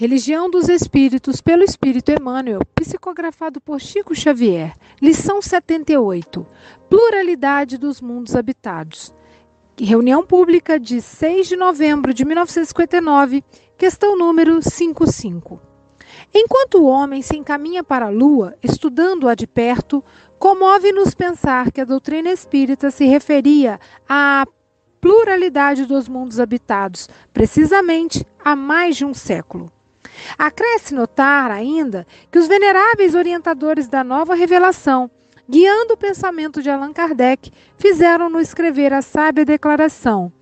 Religião dos Espíritos pelo Espírito Emmanuel, psicografado por Chico Xavier. Lição 78. Pluralidade dos mundos habitados. Reunião pública de 6 de novembro de 1959, questão número 55. Enquanto o homem se encaminha para a lua, estudando-a de perto, comove-nos pensar que a doutrina espírita se referia à pluralidade dos mundos habitados, precisamente há mais de um século. Acresce notar ainda que os veneráveis orientadores da nova revelação, guiando o pensamento de Allan Kardec, fizeram-no escrever a sábia declaração: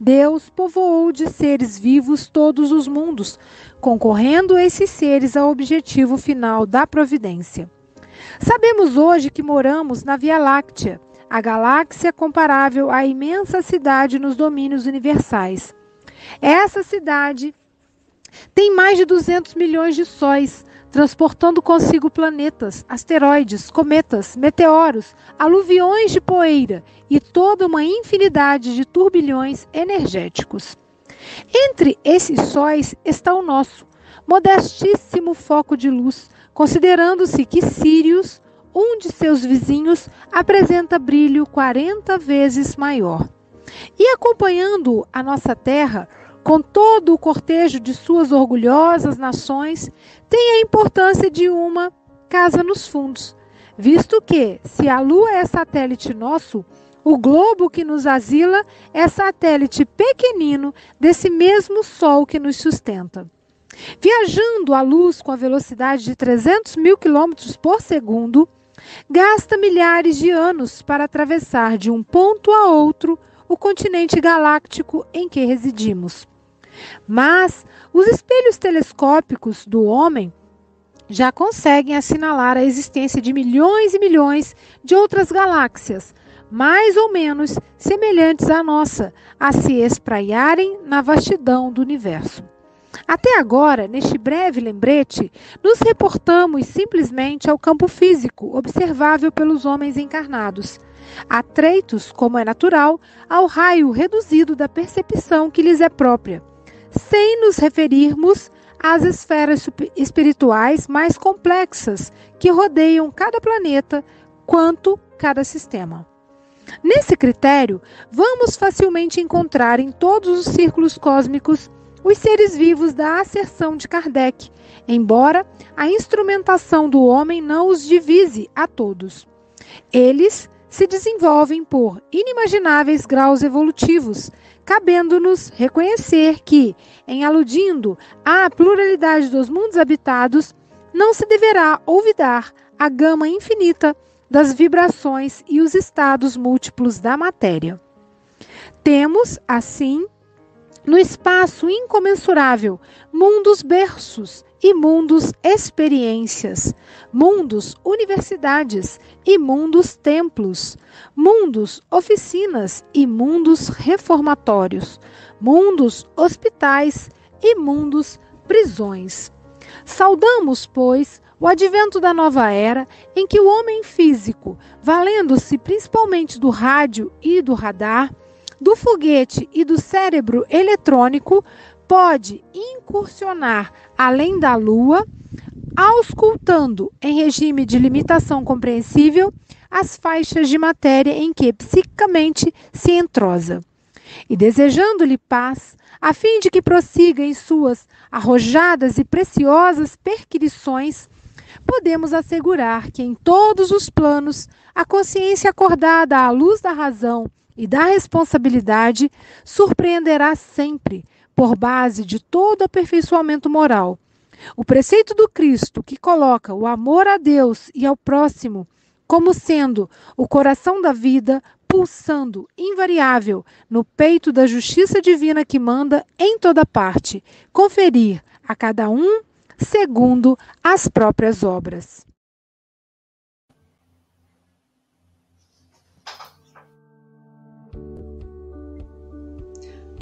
Deus povoou de seres vivos todos os mundos, concorrendo esses seres ao objetivo final da providência. Sabemos hoje que moramos na Via Láctea, a galáxia comparável à imensa cidade nos domínios universais. Essa cidade tem mais de 200 milhões de sóis, transportando consigo planetas, asteroides, cometas, meteoros, aluviões de poeira e toda uma infinidade de turbilhões energéticos. Entre esses sóis está o nosso, modestíssimo foco de luz, considerando-se que Sírios um de seus vizinhos apresenta brilho 40 vezes maior. E acompanhando a nossa terra, com todo o cortejo de suas orgulhosas nações, tem a importância de uma casa nos fundos, visto que, se a Lua é satélite nosso, o globo que nos asila é satélite pequenino desse mesmo Sol que nos sustenta. Viajando a luz com a velocidade de 300 mil quilômetros por segundo, gasta milhares de anos para atravessar de um ponto a outro o continente galáctico em que residimos. Mas os espelhos telescópicos do homem já conseguem assinalar a existência de milhões e milhões de outras galáxias, mais ou menos semelhantes à nossa, a se espraiarem na vastidão do universo. Até agora, neste breve lembrete, nos reportamos simplesmente ao campo físico observável pelos homens encarnados, atreitos, como é natural, ao raio reduzido da percepção que lhes é própria, sem nos referirmos às esferas espirituais mais complexas que rodeiam cada planeta quanto cada sistema. Nesse critério, vamos facilmente encontrar em todos os círculos cósmicos os seres vivos da asserção de Kardec, embora a instrumentação do homem não os divise a todos. Eles se desenvolvem por inimagináveis graus evolutivos, cabendo-nos reconhecer que, em aludindo à pluralidade dos mundos habitados, não se deverá olvidar a gama infinita das vibrações e os estados múltiplos da matéria. Temos, assim, no espaço incomensurável, mundos berços e mundos experiências, mundos universidades e mundos templos, mundos oficinas e mundos reformatórios, mundos hospitais e mundos prisões. Saudamos, pois, O advento da nova era, em que o homem físico, valendo-se principalmente do rádio e do radar, do foguete e do cérebro eletrônico, pode incursionar além da Lua, auscultando em regime de limitação compreensível as faixas de matéria em que psiquicamente se entrosa. E desejando-lhe paz, a fim de que prossiga em suas arrojadas e preciosas perquisições, podemos assegurar que em todos os planos a consciência acordada à luz da razão e da responsabilidade surpreenderá sempre, por base de todo aperfeiçoamento moral, o preceito do Cristo que coloca o amor a Deus e ao próximo como sendo o coração da vida pulsando invariável no peito da justiça divina que manda em toda parte conferir a cada um segundo as próprias obras.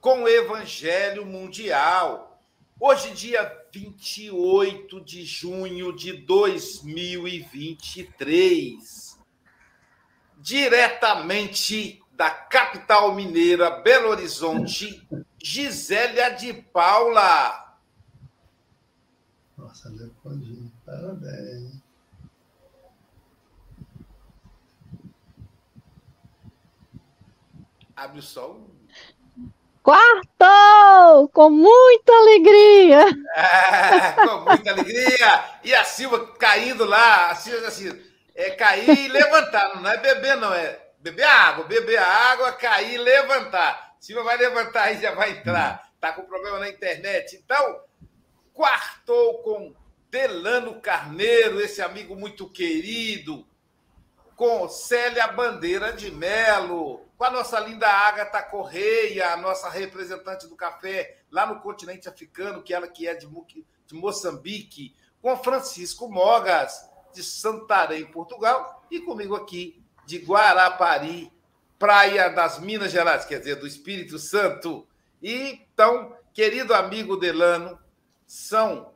com Evangelho Mundial Hoje, dia 28 de junho de 2023, diretamente da capital mineira, Belo Horizonte, Gisélia de Paula. Nossa, Leopoldinho, parabéns. Abre o sol. Quartou! Com muita alegria! É, com muita alegria! E a Silva caindo lá, a Silva assim, é cair e levantar, não é beber, não, é beber água, beber água, cair e levantar. Silva vai levantar e já vai entrar. Tá com problema na internet. Então, quartou com Delano Carneiro, esse amigo muito querido, com Célia Bandeira de Melo, com a nossa linda Agatha Correia, a nossa representante do café lá no continente africano, que ela que é de, de Moçambique, com Francisco Mogas, de Santarém, Portugal, e comigo aqui de Guarapari, Praia das Minas Gerais, quer dizer, do Espírito Santo. E então, querido amigo Delano, são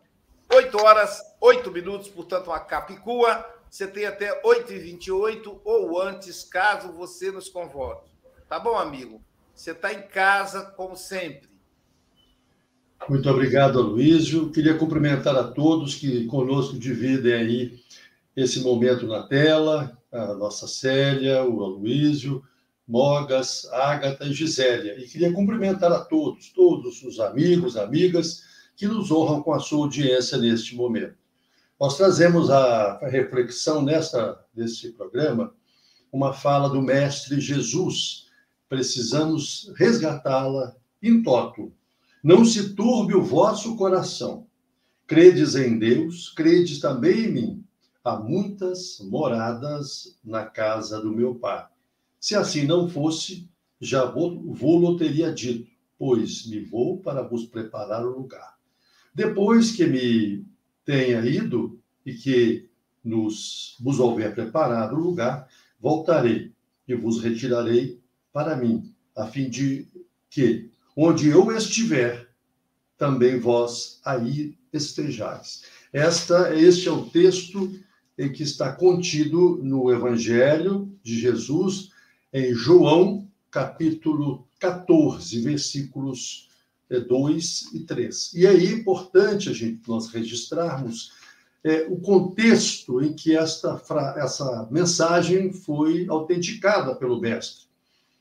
8 horas, 8 minutos, portanto, uma capicua. Você tem até 8h28 ou antes, caso você nos convoque. Tá bom, amigo? Você está em casa, como sempre. Muito obrigado, Aloysio. Queria cumprimentar a todos que conosco dividem aí esse momento na tela, a nossa Célia, o Aloysio, Mogas, Ágata e Gisélia. E queria cumprimentar a todos, todos os amigos, amigas que nos honram com a sua audiência neste momento. Nós trazemos a reflexão nesta, neste programa uma fala do Mestre Jesus, precisamos resgatá-la in toto. Não se turbe o vosso coração. Credes em Deus, credes também em mim. Há muitas moradas na casa do meu pai. Se assim não fosse, já vou-lo teria dito, pois me vou para vos preparar o lugar. Depois que me tenha ido e que nos vos houver preparado o lugar, voltarei e vos retirarei para mim, a fim de que, onde eu estiver, também vós aí estejais. Esta, este é o texto em que está contido no Evangelho de Jesus, em João, capítulo 14, versículos 2 eh, e 3. E aí é importante a gente nós registrarmos é, o contexto em que esta essa mensagem foi autenticada pelo mestre.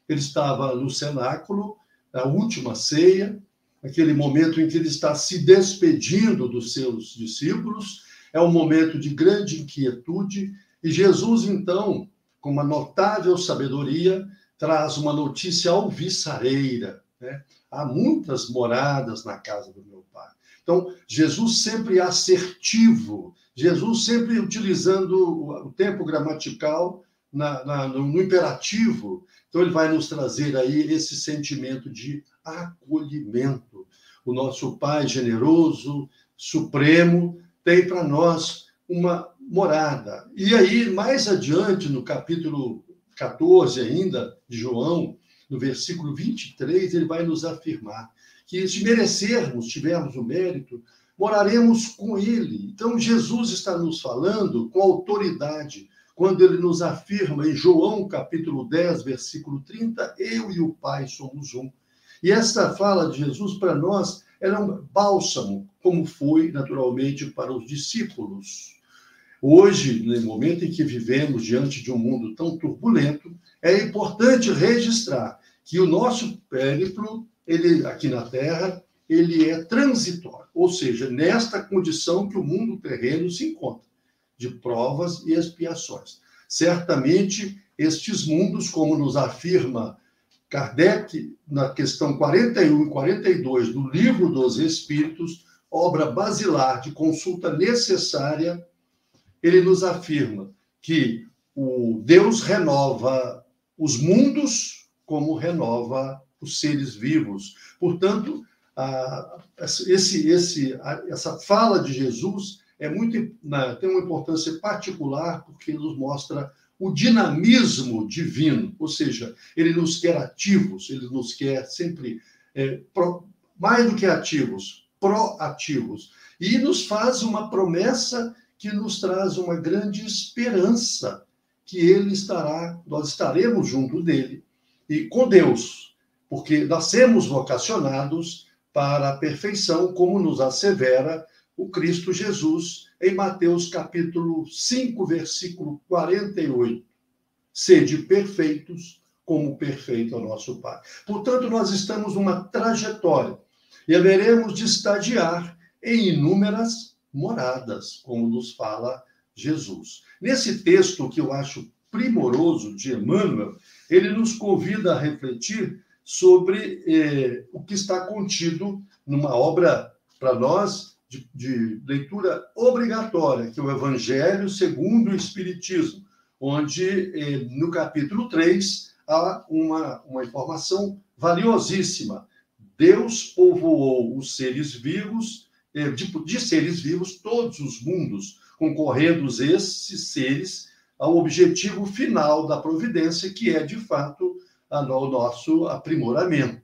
Ele estava no cenáculo, a última ceia, aquele momento em que ele está se despedindo dos seus discípulos, é um momento de grande inquietude, e Jesus, então, com uma notável sabedoria, traz uma notícia alvissareira. Né? Há muitas moradas na casa do meu pai. Então, Jesus sempre assertivo, Jesus sempre utilizando o tempo gramatical na, na, no, imperativo. Então, ele vai nos trazer aí esse sentimento de acolhimento. O nosso Pai generoso, supremo, tem para nós uma morada. E aí, mais adiante, no capítulo 14 ainda, de João, no versículo 23, ele vai nos afirmar que se merecermos, tivermos o mérito, moraremos com ele. Então, Jesus está nos falando com autoridade, quando ele nos afirma em João capítulo 10, versículo 30, eu e o Pai somos um. E esta fala de Jesus para nós era um bálsamo, como foi naturalmente para os discípulos. Hoje, no momento em que vivemos diante de um mundo tão turbulento, é importante registrar que o nosso périplo, ele aqui na Terra, ele é transitório, ou seja, nesta condição que o mundo terreno se encontra, de provas e expiações. Certamente, estes mundos, como nos afirma Kardec, na questão 41 e 42 do Livro dos Espíritos, obra basilar de consulta necessária ele nos afirma que o Deus renova os mundos como renova os seres vivos. Portanto, a, esse, esse, a, essa fala de Jesus é muito na, tem uma importância particular porque nos mostra o dinamismo divino, ou seja, ele nos quer ativos, ele nos quer sempre é, pro, mais do que ativos, proativos, e nos faz uma promessa que nos traz uma grande esperança que ele estará, nós estaremos junto dele e com Deus, porque nascemos vocacionados para a perfeição, como nos assevera o Cristo Jesus em Mateus capítulo 5, versículo 48. Sede perfeitos, como perfeito é o nosso Pai. Portanto, nós estamos numa trajetória e haveremos de estadiar em inúmeras moradas, como nos fala Jesus. Nesse texto que eu acho primoroso de Emmanuel, ele nos convida a refletir sobre eh, o que está contido numa obra para nós de, de, leitura obrigatória, que é o Evangelho segundo o Espiritismo, onde eh, no capítulo 3 há uma, uma informação valiosíssima. Deus povoou os seres vivos é, de, de seres vivos, todos os mundos, concorrendo esses seres ao objetivo final da providência, que é, de fato, a, o nosso aprimoramento.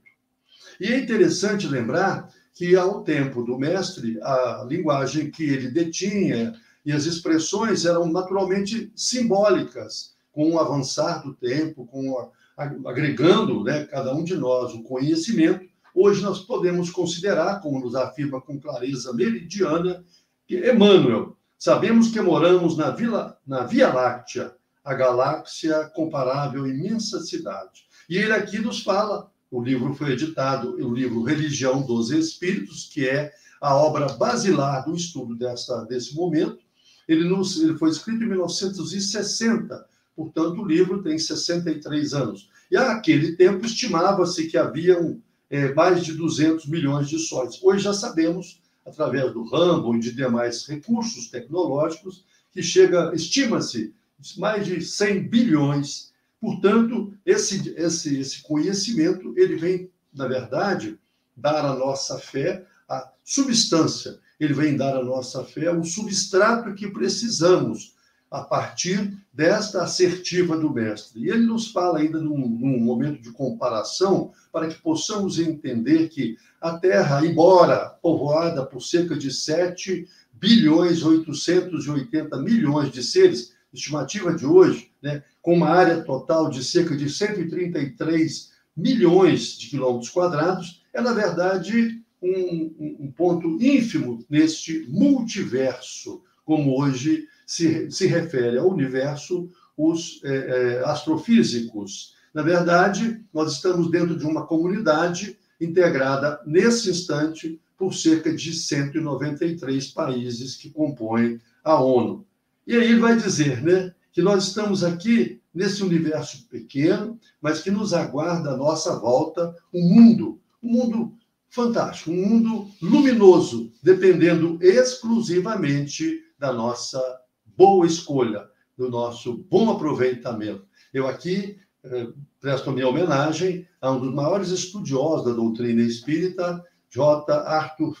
E é interessante lembrar que, ao tempo do mestre, a linguagem que ele detinha e as expressões eram naturalmente simbólicas, com o avançar do tempo, com a, agregando né, cada um de nós o conhecimento Hoje nós podemos considerar, como nos afirma com clareza meridiana, que Emmanuel, sabemos que moramos na, vila, na Via Láctea, a galáxia comparável imensa cidade. E ele aqui nos fala, o livro foi editado, o livro Religião dos Espíritos, que é a obra basilar do estudo desta, desse momento. Ele, nos, ele foi escrito em 1960, portanto, o livro tem 63 anos. E naquele tempo estimava-se que havia um, é, mais de 200 milhões de sóis. Hoje já sabemos, através do Rambo e de demais recursos tecnológicos, que chega, estima-se, mais de 100 bilhões. Portanto, esse, esse, esse conhecimento, ele vem, na verdade, dar à nossa fé a substância, ele vem dar à nossa fé o substrato que precisamos a partir desta assertiva do mestre. E ele nos fala ainda num, num, momento de comparação para que possamos entender que a Terra, embora povoada por cerca de 7 bilhões 880 milhões de seres, estimativa de hoje, né, com uma área total de cerca de 133 milhões de quilômetros quadrados, é, na verdade, um, um ponto ínfimo neste multiverso como hoje se, se refere ao universo os é, é, astrofísicos. Na verdade, nós estamos dentro de uma comunidade integrada nesse instante por cerca de 193 países que compõem a ONU. E aí ele vai dizer, né, que nós estamos aqui nesse universo pequeno, mas que nos aguarda à nossa volta um mundo, um mundo fantástico, um mundo luminoso, dependendo exclusivamente da nossa boa escolha, do nosso bom aproveitamento. Eu aqui eh, presto minha homenagem a um dos maiores estudiosos da doutrina espírita, J. Arthur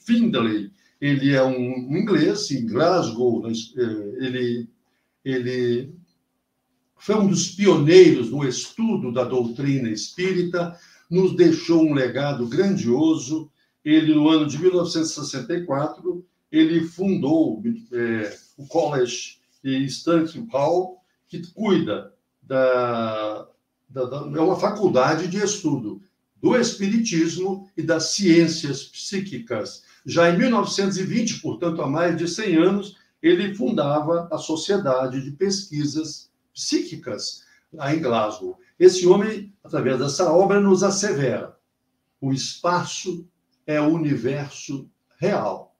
Findlay. Ele é um inglês, em Glasgow, eh, ele, ele foi um dos pioneiros no estudo da doutrina espírita, nos deixou um legado grandioso. Ele, no ano de 1964, ele fundou é, o College Stanley Hall, que cuida da, da, da, é uma faculdade de estudo do espiritismo e das ciências psíquicas. Já em 1920, portanto, há mais de 100 anos, ele fundava a Sociedade de Pesquisas Psíquicas, lá em Glasgow. Esse homem, através dessa obra, nos assevera: o espaço é o universo real.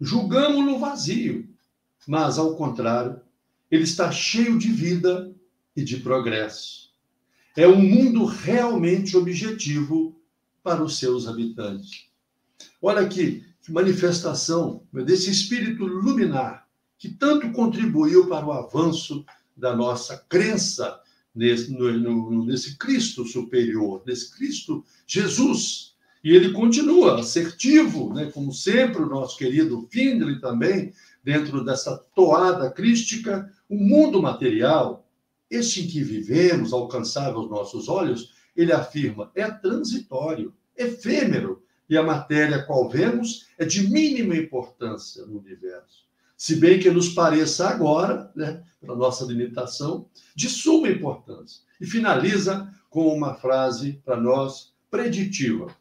Julgamos-lo vazio, mas, ao contrário, ele está cheio de vida e de progresso. É um mundo realmente objetivo para os seus habitantes. Olha aqui, que manifestação desse espírito luminar que tanto contribuiu para o avanço da nossa crença nesse, no, no, nesse Cristo superior, nesse Cristo Jesus. E ele continua assertivo, né, como sempre, o nosso querido Findlay também, dentro dessa toada crística, o mundo material, este em que vivemos, alcançável aos nossos olhos, ele afirma, é transitório, efêmero, e a matéria qual vemos é de mínima importância no universo se bem que nos pareça agora, né, para nossa limitação, de suma importância. E finaliza com uma frase para nós preditiva: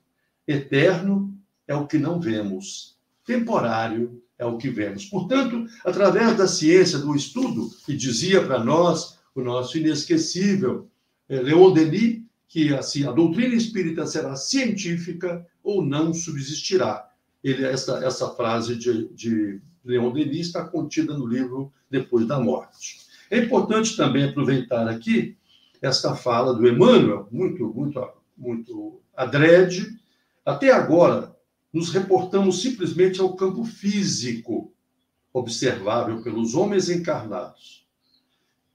Eterno é o que não vemos, temporário é o que vemos. Portanto, através da ciência, do estudo, que dizia para nós o nosso inesquecível eh, Leon Denis, que assim, a doutrina espírita será científica ou não subsistirá. Ele, essa, essa frase de, de Leon Denis está contida no livro Depois da Morte. É importante também aproveitar aqui esta fala do Emmanuel, muito, muito, muito adrede. Até agora, nos reportamos simplesmente ao campo físico, observável pelos homens encarnados,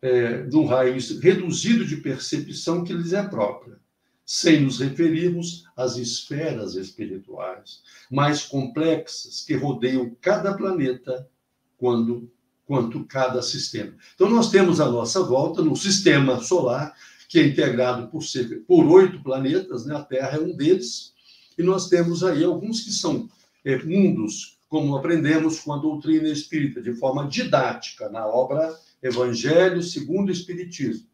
é, de um raio reduzido de percepção que lhes é própria sem nos referirmos às esferas espirituais mais complexas que rodeiam cada planeta quando quanto cada sistema. Então nós temos à nossa volta no sistema solar que é integrado por por oito planetas, né? A Terra é um deles, e nós temos aí alguns que são é, mundos, como aprendemos com a doutrina espírita, de forma didática, na obra Evangelho segundo o Espiritismo.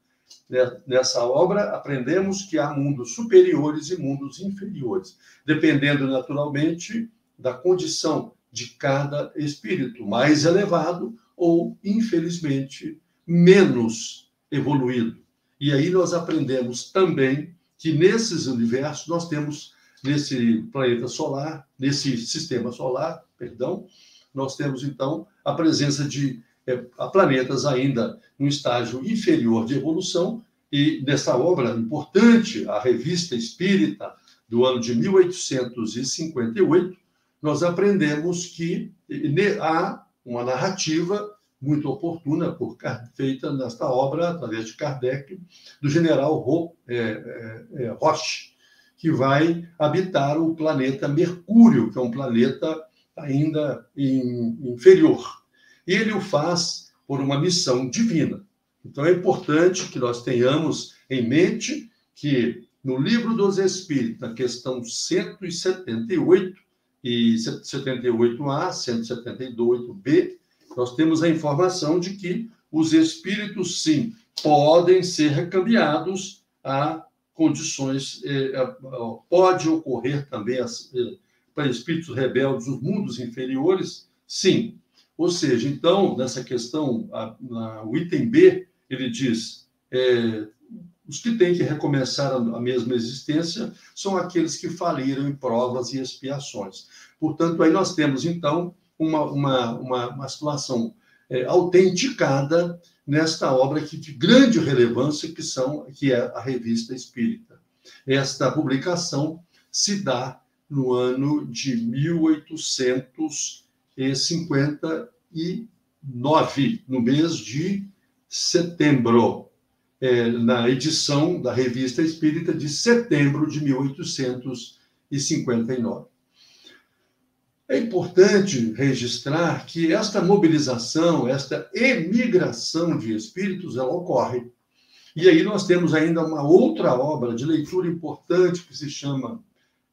Né, nessa obra, aprendemos que há mundos superiores e mundos inferiores, dependendo naturalmente da condição de cada espírito, mais elevado ou, infelizmente, menos evoluído. E aí nós aprendemos também que nesses universos nós temos nesse planeta solar, nesse sistema solar, perdão, nós temos então a presença de é, planetas ainda no estágio inferior de evolução, e nessa obra importante, a Revista Espírita, do ano de 1858, nós aprendemos que há uma narrativa muito oportuna por, feita nesta obra, através de Kardec, do general Ro, é, é, é, Roche, que vai habitar o planeta Mercúrio, que é um planeta ainda in, inferior e ele o faz por uma missão divina. Então é importante que nós tenhamos em mente que no livro dos Espíritos, na questão 178 e 78A, 178B, nós temos a informação de que os espíritos, sim, podem ser recambiados a condições, eh, pode ocorrer também para espíritos rebeldes nos mundos inferiores, sim, Ou seja, então, nessa questão, a, o item B, ele diz: é, os que têm que recomeçar a, a mesma existência são aqueles que faliram em provas e expiações. Portanto, aí nós temos, então, uma, uma, uma, uma situação é, autenticada nesta obra que, de grande relevância que são que é a Revista Espírita. Esta publicação se dá no ano de 1859, no mês de setembro, é, na edição da Revista Espírita de setembro de 1859. É importante registrar que esta mobilização, esta emigração de espíritos, ela ocorre. E aí nós temos ainda uma outra obra de leitura importante que se chama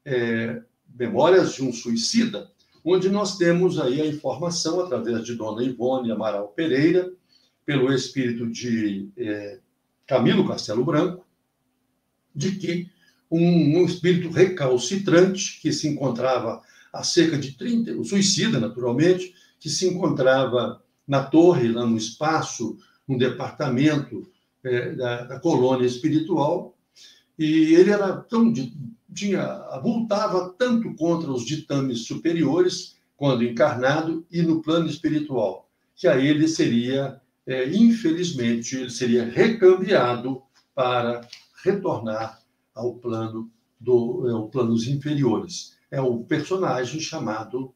é, Memórias de um Suicida, onde nós temos aí a informação através de Dona Ivone Amaral Pereira, pelo espírito de é, Camilo Castelo Branco, de que um, um espírito recalcitrante que se encontrava há cerca de 30, o suicida, naturalmente, que se encontrava na torre, lá no espaço, no departamento é, da, da, colônia espiritual, e ele era tão tinha avultava tanto contra os ditames superiores quando encarnado e no plano espiritual, que a ele seria é, infelizmente ele seria recambiado para retornar ao plano do é, planos inferiores é o personagem chamado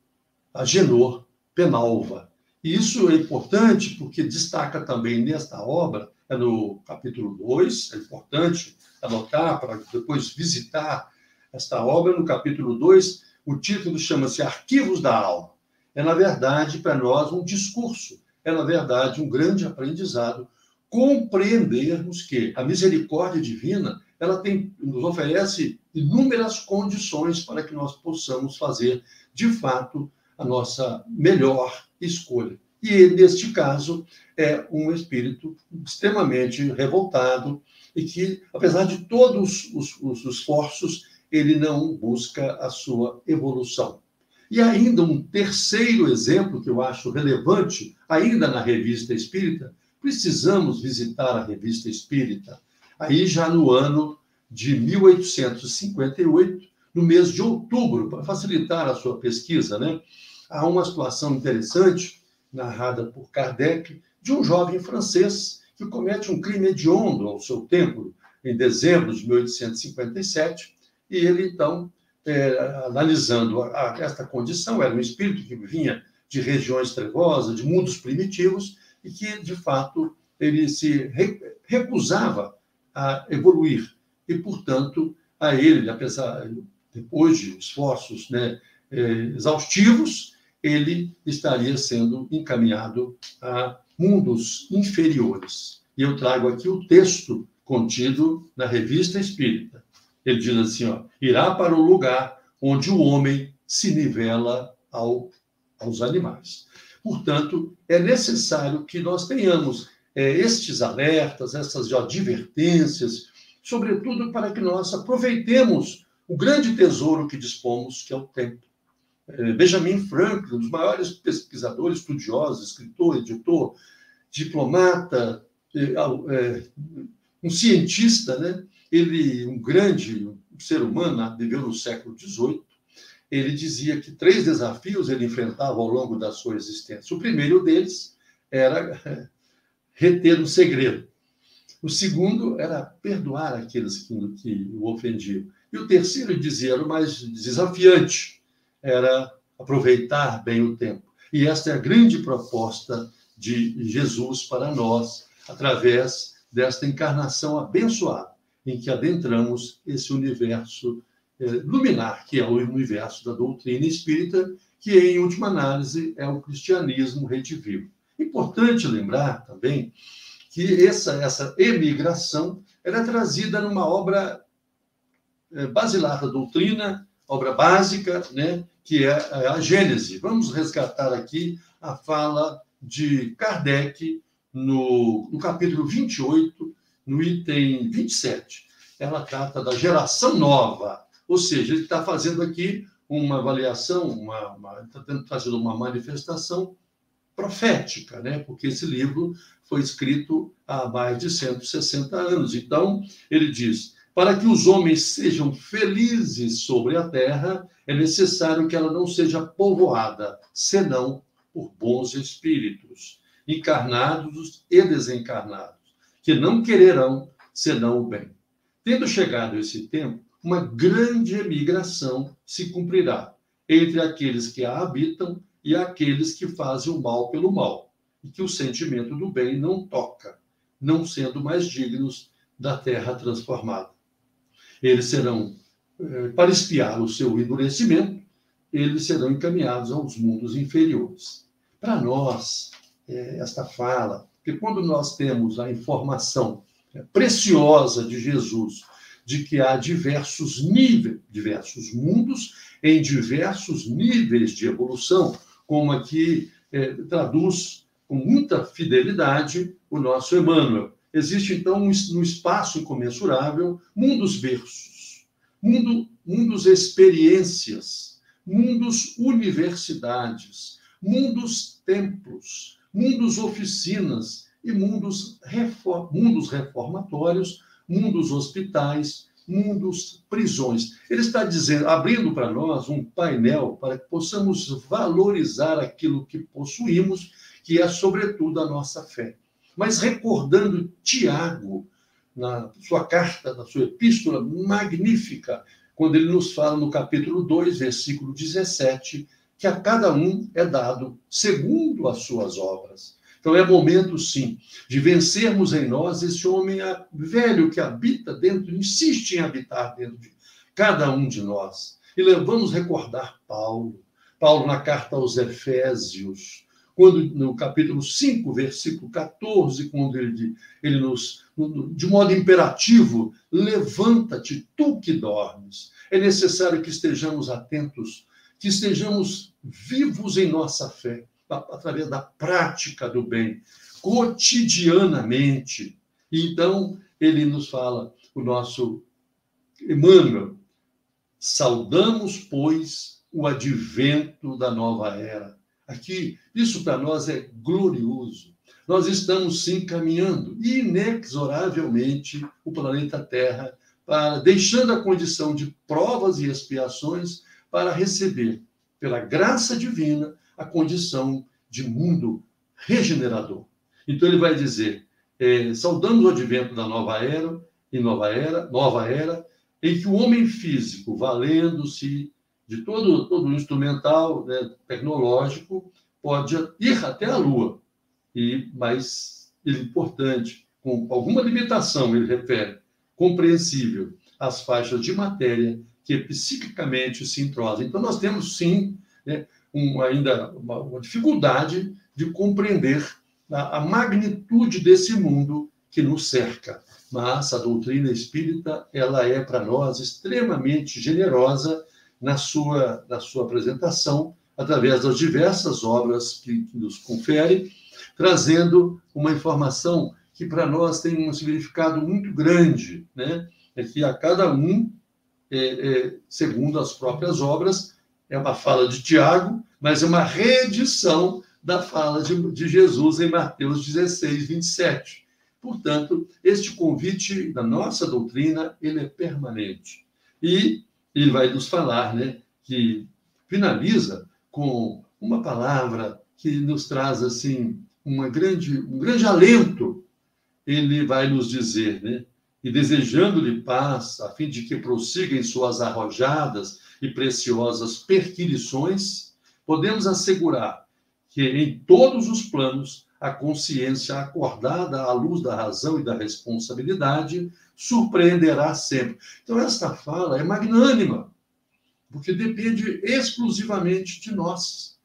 Agenor Penalva. E isso é importante porque destaca também nesta obra, é no capítulo 2, é importante anotar para depois visitar esta obra, no capítulo 2, o título chama-se Arquivos da Alma. É, na verdade, para nós, um discurso, é, na verdade, um grande aprendizado compreendermos que a misericórdia divina ela tem, nos oferece inúmeras condições para que nós possamos fazer, de fato, a nossa melhor escolha. E, neste caso, é um espírito extremamente revoltado e que, apesar de todos os, os esforços, ele não busca a sua evolução. E ainda um terceiro exemplo que eu acho relevante, ainda na revista espírita, precisamos visitar a revista espírita aí já no ano de 1858, no mês de outubro, para facilitar a sua pesquisa, né? Há uma situação interessante, narrada por Kardec, de um jovem francês que comete um crime hediondo ao seu tempo, em dezembro de 1857, e ele, então, é, analisando a, a, esta condição, era um espírito que vinha de regiões trevosas, de mundos primitivos, e que, de fato, ele se recusava a evoluir. E, portanto, a ele, apesar, depois de esforços né, é, exaustivos, ele estaria sendo encaminhado a mundos inferiores. E eu trago aqui o texto contido na Revista Espírita. Ele diz assim: ó, irá para o lugar onde o homem se nivela ao, aos animais. Portanto, é necessário que nós tenhamos é, estes alertas, essas advertências, sobretudo para que nós aproveitemos o grande tesouro que dispomos, que é o tempo. É, Benjamin Franklin, um dos maiores pesquisadores, estudiosos, escritor, editor, diplomata, é, é, um cientista, né? ele, um grande ser humano, viveu no século XVIII, ele dizia que três desafios ele enfrentava ao longo da sua existência. O primeiro deles era reter um segredo. O segundo era perdoar aqueles que, que o ofendiam. E o terceiro, dizia, era o mais desafiante, era aproveitar bem o tempo. E esta é a grande proposta de Jesus para nós, através desta encarnação abençoada, em que adentramos esse universo luminar, que é o universo da doutrina espírita, que, em última análise, é o cristianismo redivivo. Importante lembrar também que essa, essa emigração era é trazida numa obra é, basilar da doutrina, obra básica, né, que é, é a Gênese. Vamos resgatar aqui a fala de Kardec no, no capítulo 28, no item 27. Ela trata da geração nova, ou seja, ele está fazendo aqui uma avaliação, uma, uma, está fazendo uma manifestação profética, né? porque esse livro foi escrito há mais de 160 anos. Então, ele diz: para que os homens sejam felizes sobre a terra, é necessário que ela não seja povoada, senão por bons espíritos, encarnados e desencarnados, que não quererão senão o bem. Tendo chegado esse tempo, uma grande emigração se cumprirá entre aqueles que a habitam e aqueles que fazem o mal pelo mal, e que o sentimento do bem não toca, não sendo mais dignos da terra transformada. Eles serão, eh, para espiar o seu endurecimento, eles serão encaminhados aos mundos inferiores. Para nós, eh, esta fala, que quando nós temos a informação eh, preciosa de Jesus de que há diversos níveis, diversos mundos em diversos níveis de evolução, como aqui é, traduz com muita fidelidade o nosso Emmanuel. Existe, então, um, um espaço incomensurável, mundos berços, mundo, mundos experiências, mundos universidades, mundos templos, mundos oficinas e mundos, reform, mundos reformatórios, mundos hospitais, mundos prisões. Ele está dizendo, abrindo para nós um painel para que possamos valorizar aquilo que possuímos, que é sobretudo a nossa fé. Mas recordando Tiago, na sua carta, na sua epístola magnífica, quando ele nos fala no capítulo 2, versículo 17, que a cada um é dado segundo as suas obras. Então é momento, sim, de vencermos em nós esse homem velho que habita dentro, insiste em habitar dentro de cada um de nós. E vamos recordar Paulo. Paulo, na carta aos Efésios, quando no capítulo 5, versículo 14, quando ele, ele nos, de modo imperativo, levanta-te, tu que dormes. É necessário que estejamos atentos, que estejamos vivos em nossa fé, através da prática do bem, cotidianamente. Então, ele nos fala, o nosso Emmanuel, saudamos, pois, o advento da nova era. Aqui, isso para nós é glorioso. Nós estamos sim caminhando inexoravelmente o planeta Terra, para, deixando a condição de provas e expiações para receber, pela graça divina, a condição de mundo regenerador. Então ele vai dizer: é, saudamos o advento da nova era e nova era, nova era, em que o homem físico, valendo-se de todo todo o instrumental né, tecnológico, pode ir até a Lua. E mais importante, com alguma limitação, ele refere, compreensível, as faixas de matéria que psiquicamente se entrosam. Então nós temos sim né, um, ainda uma, uma, dificuldade de compreender a, a magnitude desse mundo que nos cerca. Mas a doutrina espírita ela é para nós extremamente generosa na sua, na sua apresentação, através das diversas obras que, que nos confere, trazendo uma informação que para nós tem um significado muito grande, né? É que a cada um, é, é, segundo as próprias obras, é uma fala de Tiago, mas é uma reedição da fala de, de Jesus em Mateus 16, 27. Portanto, este convite da nossa doutrina, ele é permanente. E ele vai nos falar, né, que finaliza com uma palavra que nos traz assim uma grande, um grande alento. Ele vai nos dizer, né, e desejando-lhe paz, a fim de que prossiga em suas arrojadas e preciosas perquisições, podemos assegurar que em todos os planos a consciência acordada à luz da razão e da responsabilidade surpreenderá sempre. Então, esta fala é magnânima, porque depende exclusivamente de nós,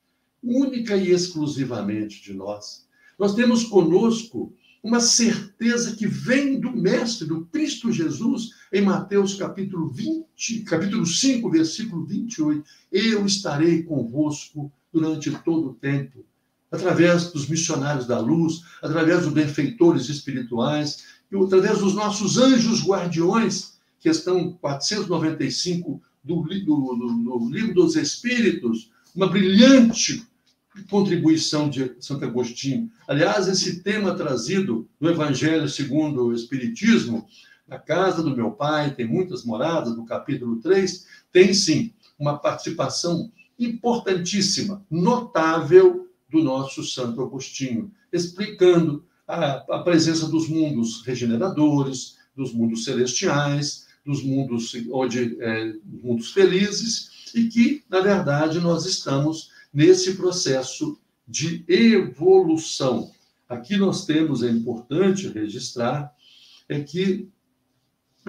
única e exclusivamente de nós. Nós temos conosco uma certeza que vem do Mestre, do Cristo Jesus, em Mateus capítulo 20, capítulo 5, versículo 28. Eu estarei convosco durante todo o tempo, através dos missionários da luz, através dos benfeitores espirituais, e através dos nossos anjos guardiões, questão 495 do, do, do, do livro dos Espíritos, uma brilhante contribuição de Santo Agostinho. Aliás, esse tema trazido no Evangelho segundo o Espiritismo, na casa do meu pai, tem muitas moradas, no capítulo 3, tem sim uma participação importantíssima, notável do nosso Santo Agostinho, explicando a, a presença dos mundos regeneradores, dos mundos celestiais, dos mundos onde é, mundos felizes e que na verdade nós estamos nesse processo de evolução. Aqui nós temos é importante registrar é que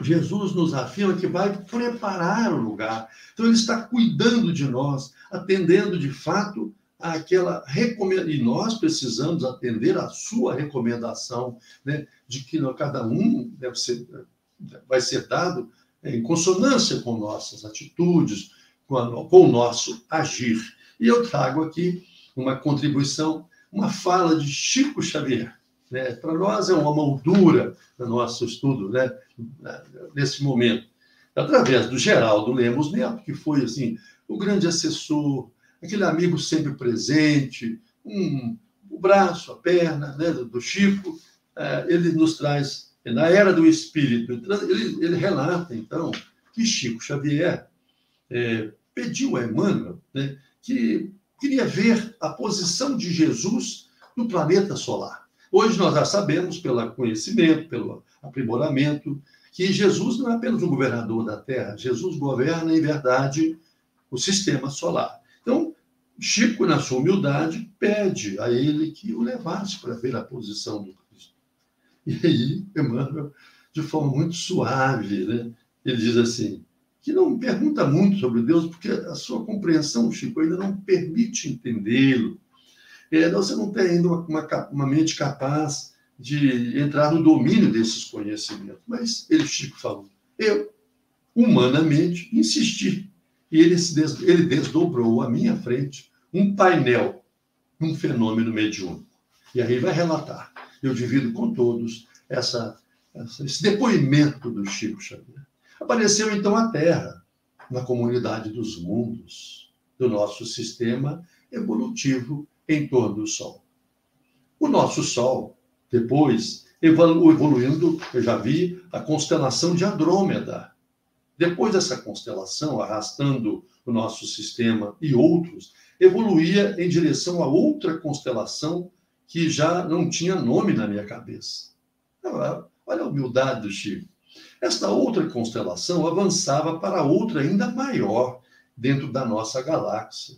Jesus nos afirma que vai preparar o lugar. Então, ele está cuidando de nós, atendendo de fato àquela recomendação. E nós precisamos atender à sua recomendação, né, de que cada um deve ser, vai ser dado em consonância com nossas atitudes, com, a, com o nosso agir. E eu trago aqui uma contribuição, uma fala de Chico Xavier. Né? Para nós é uma moldura no nosso estudo, né? nesse momento. Através do Geraldo Lemos Neto, que foi assim, o grande assessor, aquele amigo sempre presente, um, o braço, a perna né, do Chico, é, ele nos traz, na era do Espírito, ele, ele relata, então, que Chico Xavier é, pediu a Emmanuel né, que queria ver a posição de Jesus no planeta solar. Hoje nós já sabemos, pelo conhecimento, pelo aprimoramento, que Jesus não é apenas o governador da Terra, Jesus governa, em verdade, o sistema solar. Então, Chico, na sua humildade, pede a ele que o levasse para ver a posição do Cristo. E aí, Emmanuel, de forma muito suave, né, ele diz assim: que não pergunta muito sobre Deus, porque a sua compreensão, Chico, ainda não permite entendê-lo. É, você não tem ainda uma, uma, uma, mente capaz de entrar no domínio desses conhecimentos. Mas ele, Chico, falou: eu, humanamente, insisti. E ele, se des, ele desdobrou à minha frente um painel, um fenômeno mediúnico. E aí vai relatar. Eu divido com todos essa, essa, esse depoimento do Chico Xavier. Apareceu então a Terra, na comunidade dos mundos, do nosso sistema evolutivo em torno do Sol. O nosso Sol, depois, evoluindo, eu já vi a constelação de Andrômeda. Depois dessa constelação, arrastando o nosso sistema e outros, evoluía em direção a outra constelação que já não tinha nome na minha cabeça. Olha a humildade do Chico. Esta outra constelação avançava para outra ainda maior dentro da nossa galáxia.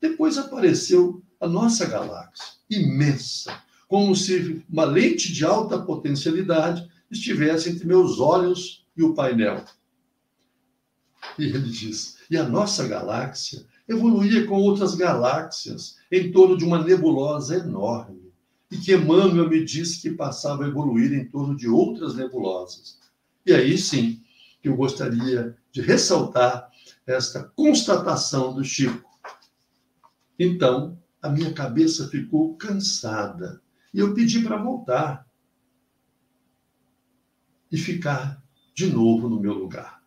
Depois apareceu a nossa galáxia, imensa, como se uma lente de alta potencialidade estivesse entre meus olhos e o painel. E ele diz: e a nossa galáxia evoluía com outras galáxias em torno de uma nebulosa enorme, e que Emmanuel me disse que passava a evoluir em torno de outras nebulosas. E aí sim, eu gostaria de ressaltar esta constatação do Chico. Então, a minha cabeça ficou cansada e eu pedi para voltar e ficar de novo no meu lugar.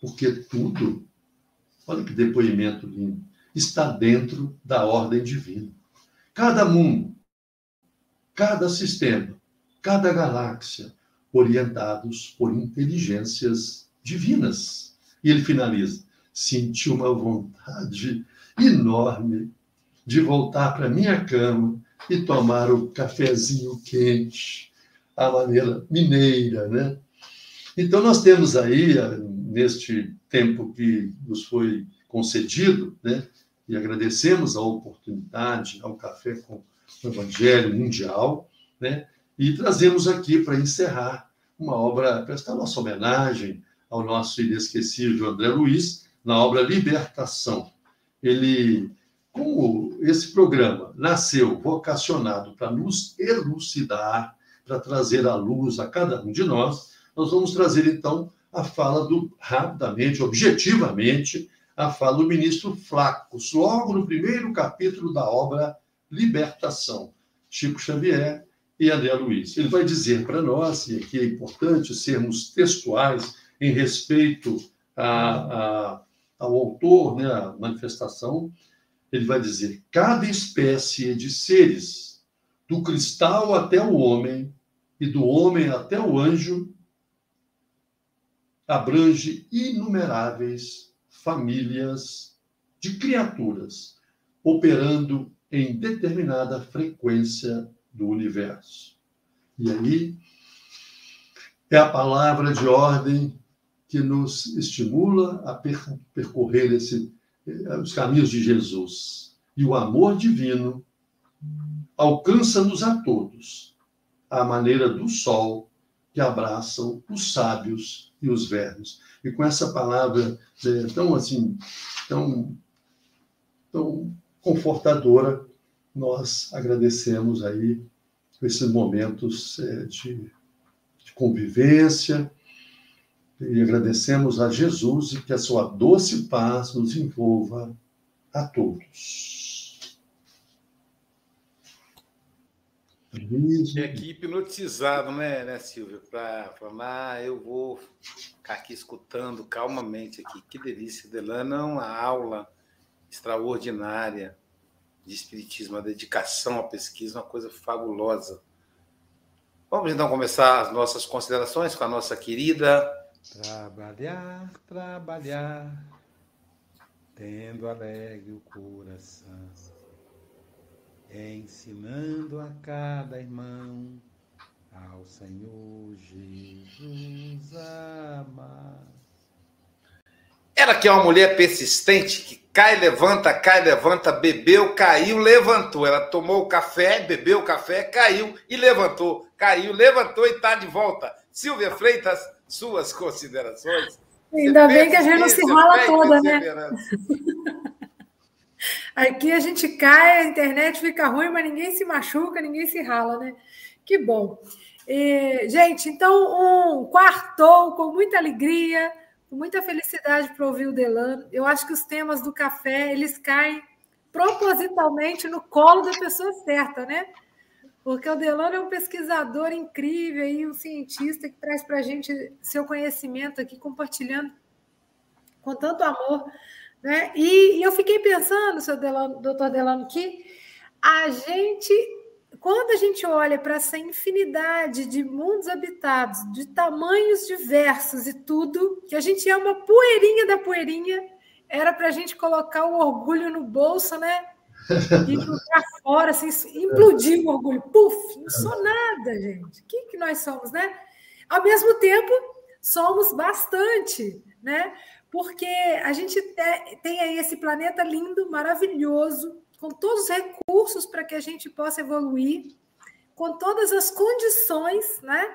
Porque tudo, olha que depoimento lindo, está dentro da ordem divina. Cada mundo, cada sistema, cada galáxia, orientados por inteligências divinas. E ele finaliza: senti uma vontade enorme de voltar para minha cama e tomar o cafezinho quente, à maneira mineira, né? Então nós temos aí neste tempo que nos foi concedido, né? E agradecemos a oportunidade ao café com o Evangelho Mundial, né? E trazemos aqui para encerrar uma obra, prestar nossa homenagem ao nosso inesquecível André Luiz, na obra Libertação. Ele, como esse programa nasceu vocacionado para nos elucidar, para trazer a luz a cada um de nós, nós vamos trazer então a fala do, rapidamente, objetivamente, a fala do ministro Flacos, logo no primeiro capítulo da obra Libertação. Chico Xavier e André Luiz. Ele vai dizer para nós, e aqui é importante sermos textuais em respeito a, a, ao autor, né, a manifestação, ele vai dizer: cada espécie de seres, do cristal até o homem, e do homem até o anjo, abrange inumeráveis famílias de criaturas operando em determinada frequência do universo. E aí é a palavra de ordem que nos estimula a percorrer esse, eh, os caminhos de Jesus. E o amor divino alcança-nos a todos, à maneira do sol que abraçam os sábios e os vermes. E com essa palavra é, tão assim, tão, tão confortadora, nós agradecemos aí esses momentos é, de, de convivência e agradecemos a Jesus e que a sua doce paz nos envolva a todos. Tinha aqui hipnotizado, né, né Silvia? Para falar, ah, eu vou ficar aqui escutando calmamente aqui. Que delícia. Delana é uma aula extraordinária de espiritismo, a dedicação à pesquisa, uma coisa fabulosa. Vamos então começar as nossas considerações com a nossa querida. Trabalhar, trabalhar, tendo alegre o coração ensinando a cada irmão ao Senhor Jesus amar. Ela que é uma mulher persistente, que cai, levanta, cai, levanta, bebeu, caiu, levantou. Ela tomou o café, bebeu o café, caiu e levantou. Caiu, levantou e está de volta. Silvia Freitas, suas considerações. Ainda bem que a gente não se rola toda, né? Aqui a gente cai, a internet fica ruim, mas ninguém se machuca, ninguém se rala, né? Que bom. E, gente, então, um quartou com muita alegria, muita felicidade para ouvir o Delano. Eu acho que os temas do café, eles caem propositalmente no colo da pessoa certa, né? Porque o Delano é um pesquisador incrível e um cientista que traz para a gente seu conhecimento aqui, compartilhando com tanto amor né? E, e eu fiquei pensando, seu Delano, doutor Delano, que a gente, quando a gente olha para essa infinidade de mundos habitados, de tamanhos diversos e tudo, que a gente é uma poeirinha da poeirinha, era para a gente colocar o orgulho no bolso, né? E para fora, assim, implodir o orgulho. Puf, não sou nada, gente. O que, que nós somos, né? Ao mesmo tempo, somos bastante, né? porque a gente tem aí esse planeta lindo, maravilhoso, com todos os recursos para que a gente possa evoluir, com todas as condições, né?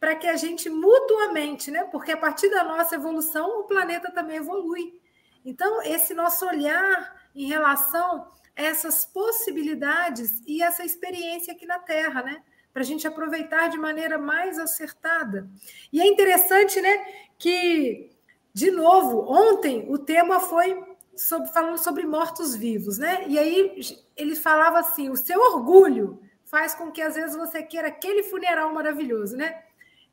Para que a gente mutuamente, né? Porque a partir da nossa evolução, o planeta também evolui. Então, esse nosso olhar em relação a essas possibilidades e essa experiência aqui na Terra, né? Para a gente aproveitar de maneira mais acertada. E é interessante, né? Que de novo, ontem o tema foi sobre, falando sobre mortos-vivos, né? E aí ele falava assim: o seu orgulho faz com que às vezes você queira aquele funeral maravilhoso, né?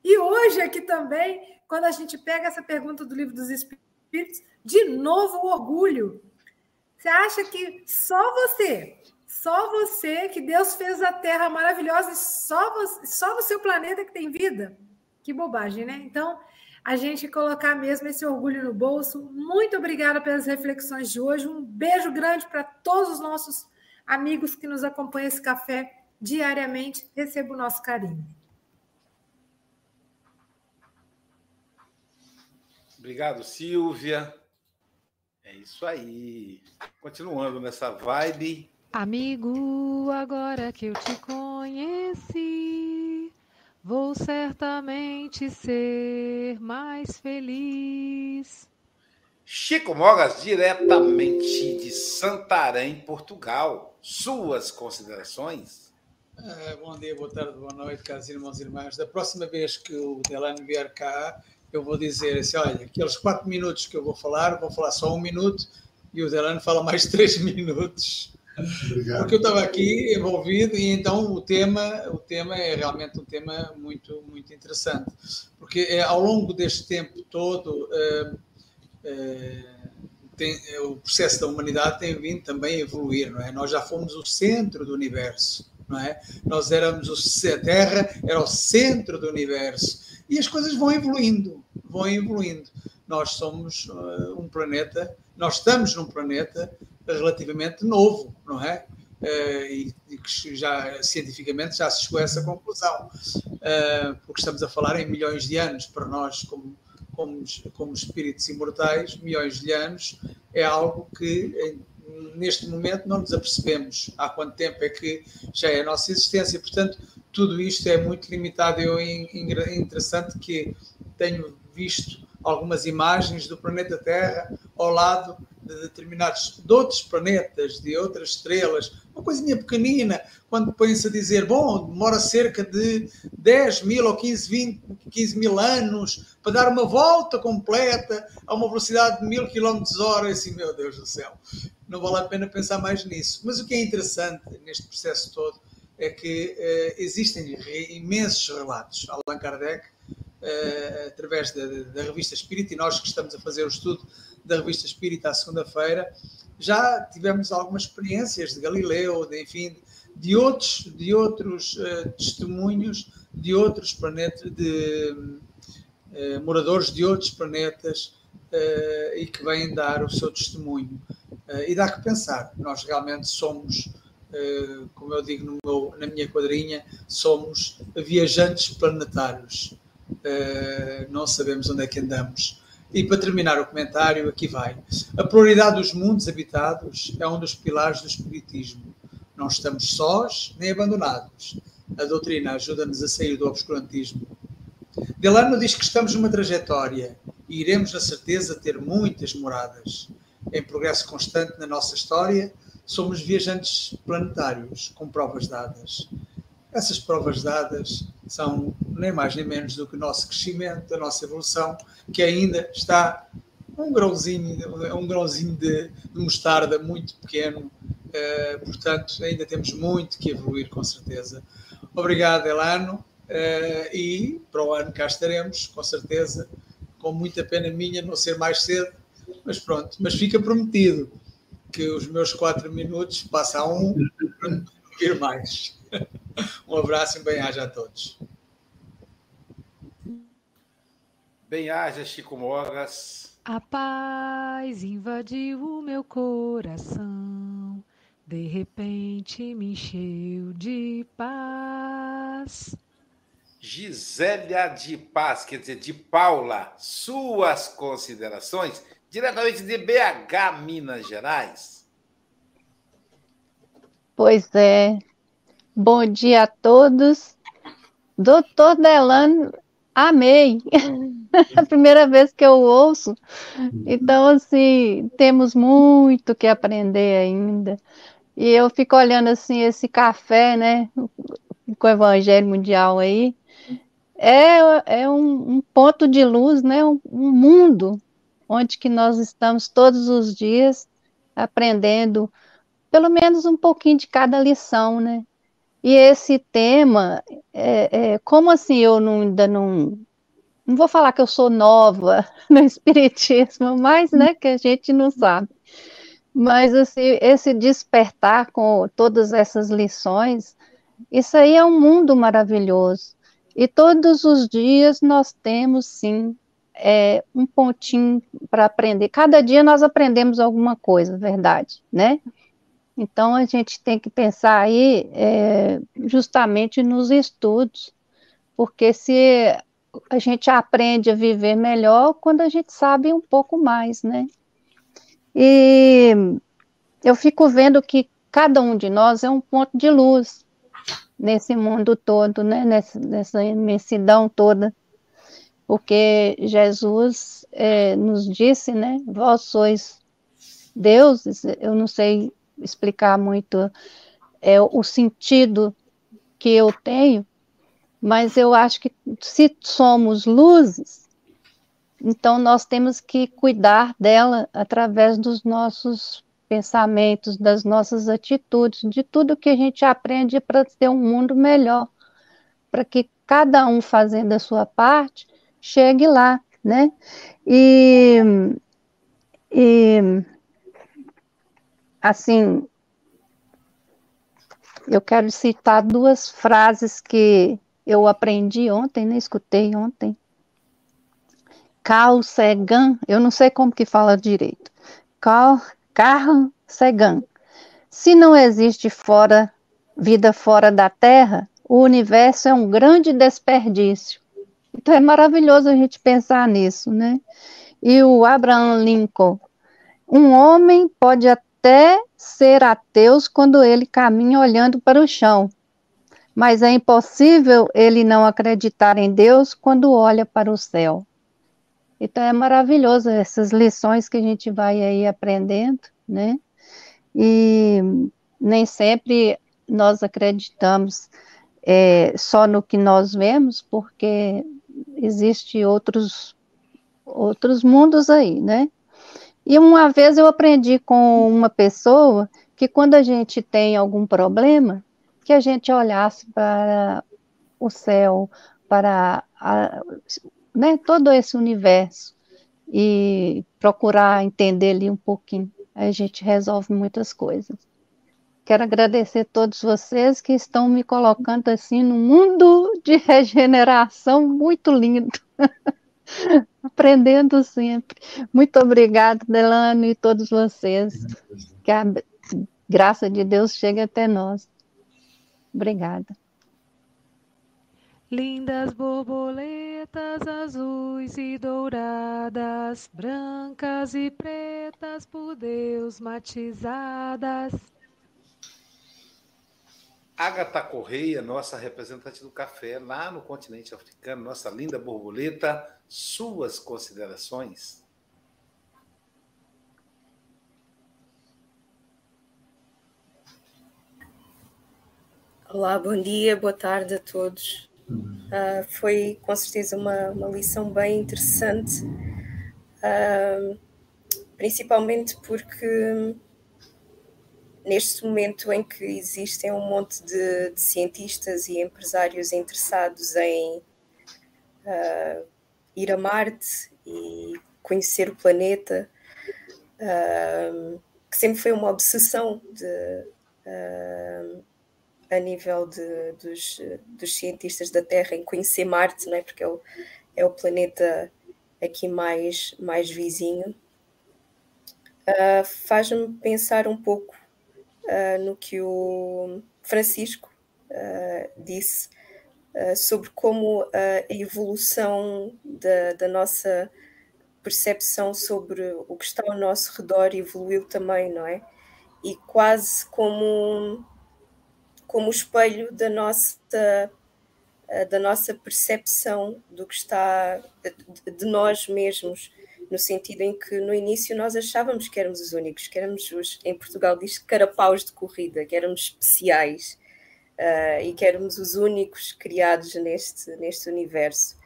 E hoje aqui também, quando a gente pega essa pergunta do livro dos Espíritos, de novo o orgulho. Você acha que só você, só você, que Deus fez a Terra maravilhosa e só, você, só no seu planeta que tem vida? Que bobagem, né? Então, a gente colocar mesmo esse orgulho no bolso. Muito obrigada pelas reflexões de hoje. Um beijo grande para todos os nossos amigos que nos acompanham esse café diariamente. Receba o nosso carinho. Obrigado, Silvia. É isso aí. Continuando nessa vibe. Amigo, agora que eu te conheci. Vou certamente ser mais feliz. Chico Mogas, diretamente de Santarém, Portugal. Suas considerações? Uh, bom dia, boa tarde, boa noite, caros irmãos e irmãs. Da próxima vez que o Delano vier cá, eu vou dizer assim: olha, aqueles quatro minutos que eu vou falar, vou falar só um minuto e o Delano fala mais três minutos. Obrigado. Porque eu estava aqui envolvido e então o tema, o tema é realmente um tema muito, muito interessante. Porque é, ao longo deste tempo todo, é, é, tem, o processo da humanidade tem vindo também a evoluir, não é? Nós já fomos o centro do universo, não é? Nós éramos o, a Terra era o centro do universo e as coisas vão evoluindo, vão evoluindo. Nós somos uh, um planeta, nós estamos num planeta relativamente novo, não é? Uh, e, e, que já cientificamente já se chegou a essa conclusão, uh, porque estamos a falar em milhões de anos para nós como como, como espíritos imortais, milhões de anos, é algo que neste momento não nos apercebemos há quanto tempo é que já é a nossa existência. Portanto, tudo isto é muito limitado. Eu é interessante que tenho visto algumas imagens do planeta Terra ao lado de determinados de outros planetas, de outras estrelas, uma coisinha pequenina, quando põe-se a dizer, bom, demora cerca de 10 mil ou 15, 20, 15 mil anos para dar uma volta completa a uma velocidade de mil quilómetros hora, assim, meu Deus do céu, não vale a pena pensar mais nisso. Mas o que é interessante neste processo todo é que uh, existem imensos relatos. Allan Kardec, uh, através da, da revista Espírita, e nós que estamos a fazer o estudo da revista Espírita à segunda-feira, já tivemos algumas experiências de Galileu, de, enfim, de outros, de outros uh, testemunhos de outros planetas, de uh, moradores de outros planetas e que vêm dar o seu testemunho. e dá que pensar, nós realmente somos, como eu digo meu, na minha quadrinha, somos viajantes planetários. Não sabemos onde é que andamos e para terminar o comentário, aqui vai. A pluralidade dos mundos habitados é um dos pilares do Espiritismo. Não estamos sós nem abandonados. A doutrina ajuda-nos a sair do obscurantismo. Delano diz que estamos numa trajetória e iremos, na certeza, ter muitas moradas. Em progresso constante na nossa história, somos viajantes planetários, com provas dadas. Essas provas dadas são nem mais nem menos do que o nosso crescimento, a nossa evolução, que ainda está um grãozinho, um grãozinho de, de mostarda muito pequeno, uh, portanto, ainda temos muito que evoluir, com certeza. Obrigado, Elano, uh, e para o ano cá estaremos, com certeza, com muita pena minha não ser mais cedo, mas pronto, mas fica prometido que os meus quatro minutos passam a um para não vir mais. Um abraço e bem-aja a todos. Bem-aja, Chico Mogas. A paz invadiu o meu coração, de repente me encheu de paz. Gisélia de Paz, quer dizer, de Paula, suas considerações, diretamente de BH, Minas Gerais. Pois é. Bom dia a todos. Doutor Delano, amei. a primeira vez que eu ouço. Então, assim, temos muito que aprender ainda. E eu fico olhando, assim, esse café, né, com o Evangelho Mundial aí, é, é um, um ponto de luz, né, um, um mundo onde que nós estamos todos os dias aprendendo pelo menos um pouquinho de cada lição, né? E esse tema, é, é, como assim eu não, ainda não não vou falar que eu sou nova no espiritismo, mas né, que a gente não sabe. Mas assim, esse despertar com todas essas lições, isso aí é um mundo maravilhoso. E todos os dias nós temos sim é, um pontinho para aprender. Cada dia nós aprendemos alguma coisa, verdade, né? Então a gente tem que pensar aí é, justamente nos estudos, porque se a gente aprende a viver melhor quando a gente sabe um pouco mais, né? E eu fico vendo que cada um de nós é um ponto de luz nesse mundo todo, né? Nessa, nessa imensidão toda. Porque Jesus é, nos disse, né? Vós sois deuses, eu não sei explicar muito é, o sentido que eu tenho, mas eu acho que se somos luzes, então nós temos que cuidar dela através dos nossos pensamentos, das nossas atitudes, de tudo que a gente aprende para ter um mundo melhor, para que cada um fazendo a sua parte chegue lá, né? E E, assim, eu quero citar duas frases que eu aprendi ontem, né? Escutei ontem. Carl Sagan, eu não sei como que fala direito. Carl, Carl Sagan. Se não existe fora vida fora da Terra, o universo é um grande desperdício. Então é maravilhoso a gente pensar nisso, né? E o Abraham Lincoln, um homem pode até ser ateu quando ele caminha olhando para o chão, mas é impossível ele não acreditar em Deus quando olha para o céu. Então é maravilhoso essas lições que a gente vai aí aprendendo, né? E nem sempre nós acreditamos é, só no que nós vemos, porque existe outros outros mundos aí, né? E uma vez eu aprendi com uma pessoa que quando a gente tem algum problema, que a gente olhasse para o céu, para a, né, todo esse universo e procurar entender ali um pouquinho. Aí a gente resolve muitas coisas. Quero agradecer a todos vocês que estão me colocando assim no mundo de regeneração muito lindo. Aprendendo sempre. Muito obrigada, Delano, e todos vocês. Que a graça de Deus chegue até nós. Obrigada. Lindas borboletas azuis e douradas, brancas e pretas por Deus matizadas. Agatha Correia, nossa representante do café lá no continente africano, nossa linda borboleta, suas considerações? Olá, bom dia, boa tarde a todos. Uh, foi com certeza uma, uma lição bem interessante, uh, principalmente porque neste momento em que existem um monte de, de cientistas e empresários interessados em uh, ir a Marte e conhecer o planeta, que sempre foi uma obsessão de a nível de, dos, dos, cientistas da Terra em conhecer Marte, não é? porque é o, é o planeta aqui mais, mais vizinho, uh, faz-me pensar um pouco uh, no que o Francisco uh, disse sobre como a evolução da, da nossa percepção sobre o que está ao nosso redor evoluiu também, não é? E quase como como espelho da nossa eh, da nossa percepção do que está de nós mesmos, no sentido em que no início nós achávamos que éramos os únicos, que éramos os, em Portugal diz carapaus de corrida, que éramos especiais uh, e que éramos os únicos criados neste, neste universo.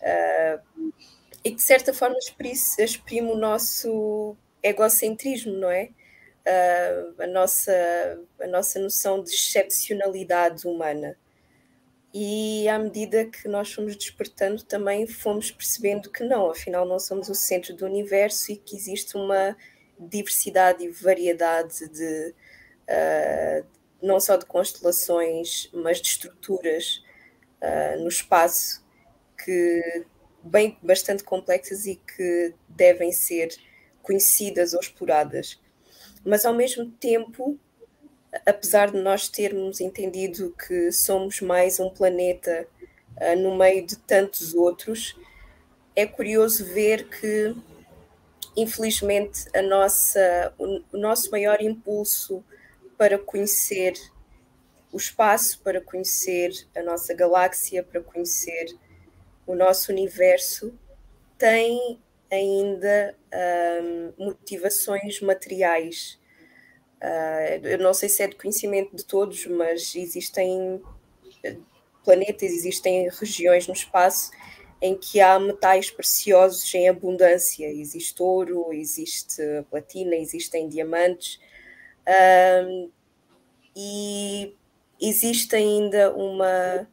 Uh, e que de certa forma exprime o nosso egocentrismo, não é? uh, a, nossa, a nossa noção de excepcionalidade humana. E à medida que nós fomos despertando, também fomos percebendo que não, afinal, não somos o centro do universo e que existe uma diversidade e variedade de uh, não só de constelações, mas de estruturas uh, no espaço que bem bastante complexas e que devem ser conhecidas ou exploradas. Mas ao mesmo tempo, apesar de nós termos entendido que somos mais um planeta uh, no meio de tantos outros, é curioso ver que, infelizmente, a nossa, o, o nosso maior impulso para conhecer o espaço, para conhecer a nossa galáxia, para conhecer o nosso universo, tem ainda um, motivações materiais. Uh, eu não sei se é de conhecimento de todos, mas existem eh, planetas, existem regiões no espaço em que há metais preciosos em abundância. Existe ouro, existe platina, existem diamantes. Um, e existe ainda uma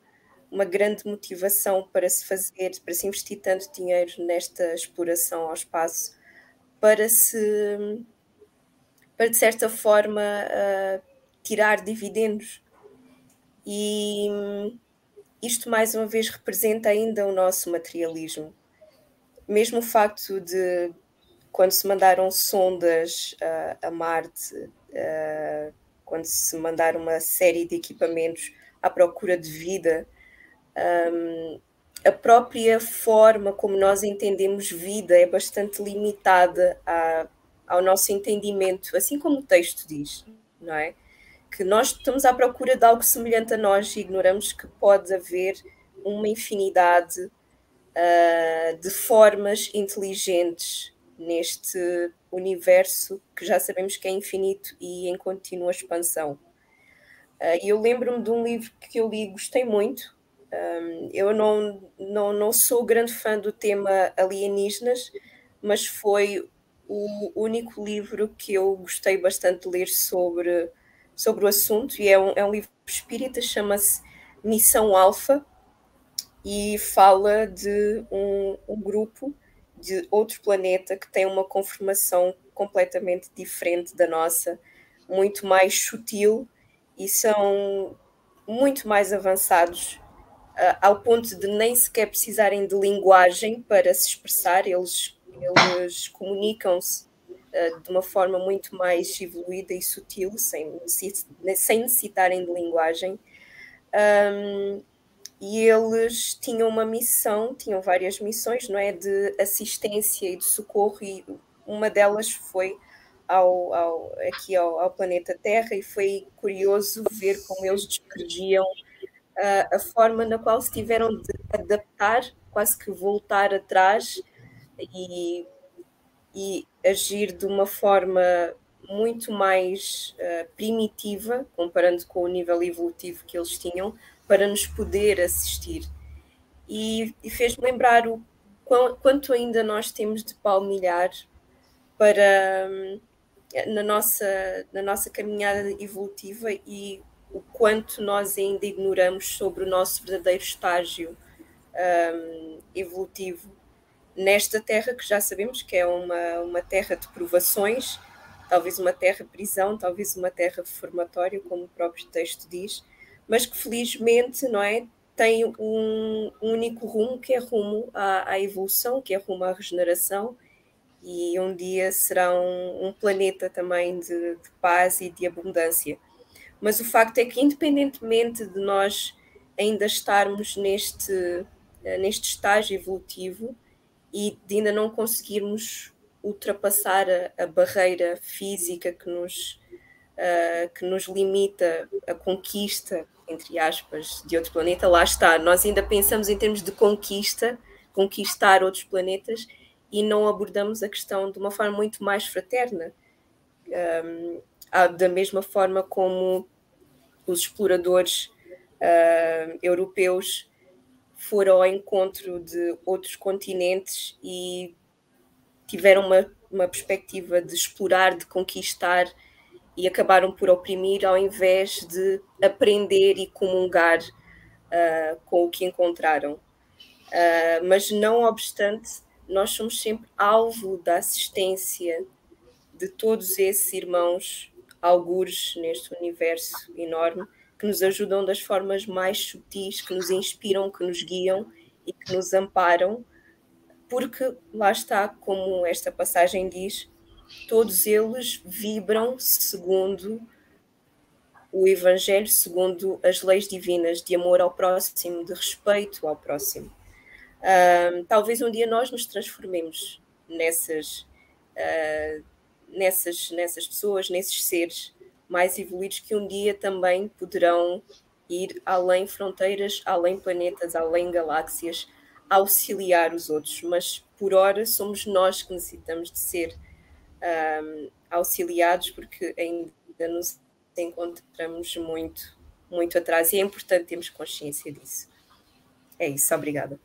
uma grande motivação para se fazer, para se investir tanto dinheiro nesta exploração ao espaço, para se, para de certa forma, uh, tirar dividendos. E isto, mais uma vez, representa ainda o nosso materialismo. Mesmo o facto de, quando se mandaram sondas uh, a Marte, uh, quando se mandaram uma série de equipamentos à procura de vida, um, a própria forma como nós entendemos vida é bastante limitada a, ao nosso entendimento, assim como o texto diz, não é? Que nós estamos à procura de algo semelhante a nós e ignoramos que pode haver uma infinidade uh, de formas inteligentes neste universo que já sabemos que é infinito e em contínua expansão. Uh, eu lembro-me de um livro que eu li e gostei muito, um, eu não, não, não sou grande fã do tema alienígenas, mas foi o único livro que eu gostei bastante de ler sobre, sobre o assunto, e é um, é um livro espírita, chama-se Missão Alfa, e fala de um, um grupo de outro planeta que tem uma conformação completamente diferente da nossa, muito mais sutil e são muito mais avançados uh, ao ponto de nem sequer precisarem de linguagem para se expressar, eles, eles comunicam-se uh, de uma forma muito mais evoluída e sutil, sem, sem necessitarem de linguagem. Um, e eles tinham uma missão, tinham várias missões, não é, de assistência e de socorro, e uma delas foi ao, ao aqui ao, ao, planeta Terra, e foi curioso ver como eles descreviam a, a forma na qual se tiveram de adaptar, quase que voltar atrás e, e agir de uma forma muito mais uh, primitiva, comparando com o nível evolutivo que eles tinham, para nos poder assistir. E, e fez-me lembrar o quanto ainda nós temos de palmilhar para na nossa, na nossa caminhada evolutiva e o quanto nós ainda ignoramos sobre o nosso verdadeiro estágio um, evolutivo nesta terra que já sabemos que é uma, uma terra de provações, talvez uma terra prisão, talvez uma terra formatória, como o próprio texto diz, mas que felizmente não é tem um, um único rumo que é rumo à, à, evolução, que é rumo à regeneração e um dia será um, um planeta também de, de paz e de abundância. Mas o facto é que, independentemente de nós ainda estarmos neste, eh, neste estágio evolutivo e de ainda não conseguirmos ultrapassar a, a barreira física que nos, uh, que nos limita a conquista, entre aspas, de outro planeta, lá está. Nós ainda pensamos em termos de conquista, conquistar outros planetas, e não abordamos a questão de uma forma muito mais fraterna. Um, da mesma forma como os exploradores uh, europeus foram ao encontro de outros continentes e tiveram uma, uma perspectiva de explorar, de conquistar e acabaram por oprimir ao invés de aprender e comungar uh, com o que encontraram. Uh, mas não obstante, nós somos sempre alvo da assistência de todos esses irmãos algures neste universo enorme que nos ajudam das formas mais sutis, que nos inspiram, que nos guiam e que nos amparam, porque lá está, como esta passagem diz, todos eles vibram segundo o Evangelho, segundo as leis divinas de amor ao próximo, de respeito ao próximo. Uh, talvez um dia nós nos transformemos nessas uh, nessas, nessas pessoas, nesses seres mais evoluídos que um dia também poderão ir além fronteiras, além planetas, além galáxias, auxiliar os outros. Mas por hora somos nós que necessitamos de ser um, auxiliados, porque ainda nos encontramos muito, muito atrás e é importante termos consciência disso. É isso, obrigada.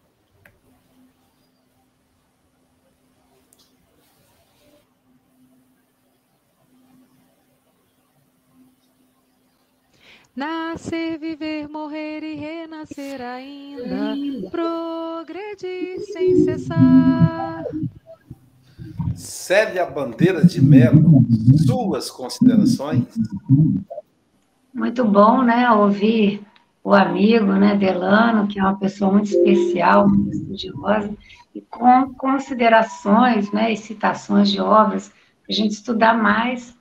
Nascer, viver, morrer e renascer ainda, progredir sem cessar. Célia Bandeira de Mello, suas considerações? Muito bom, né, ouvir o amigo, né, Delano, que é uma pessoa muito especial, muito estudiosa, e com considerações, né, e citações de obras, para a gente estudar mais,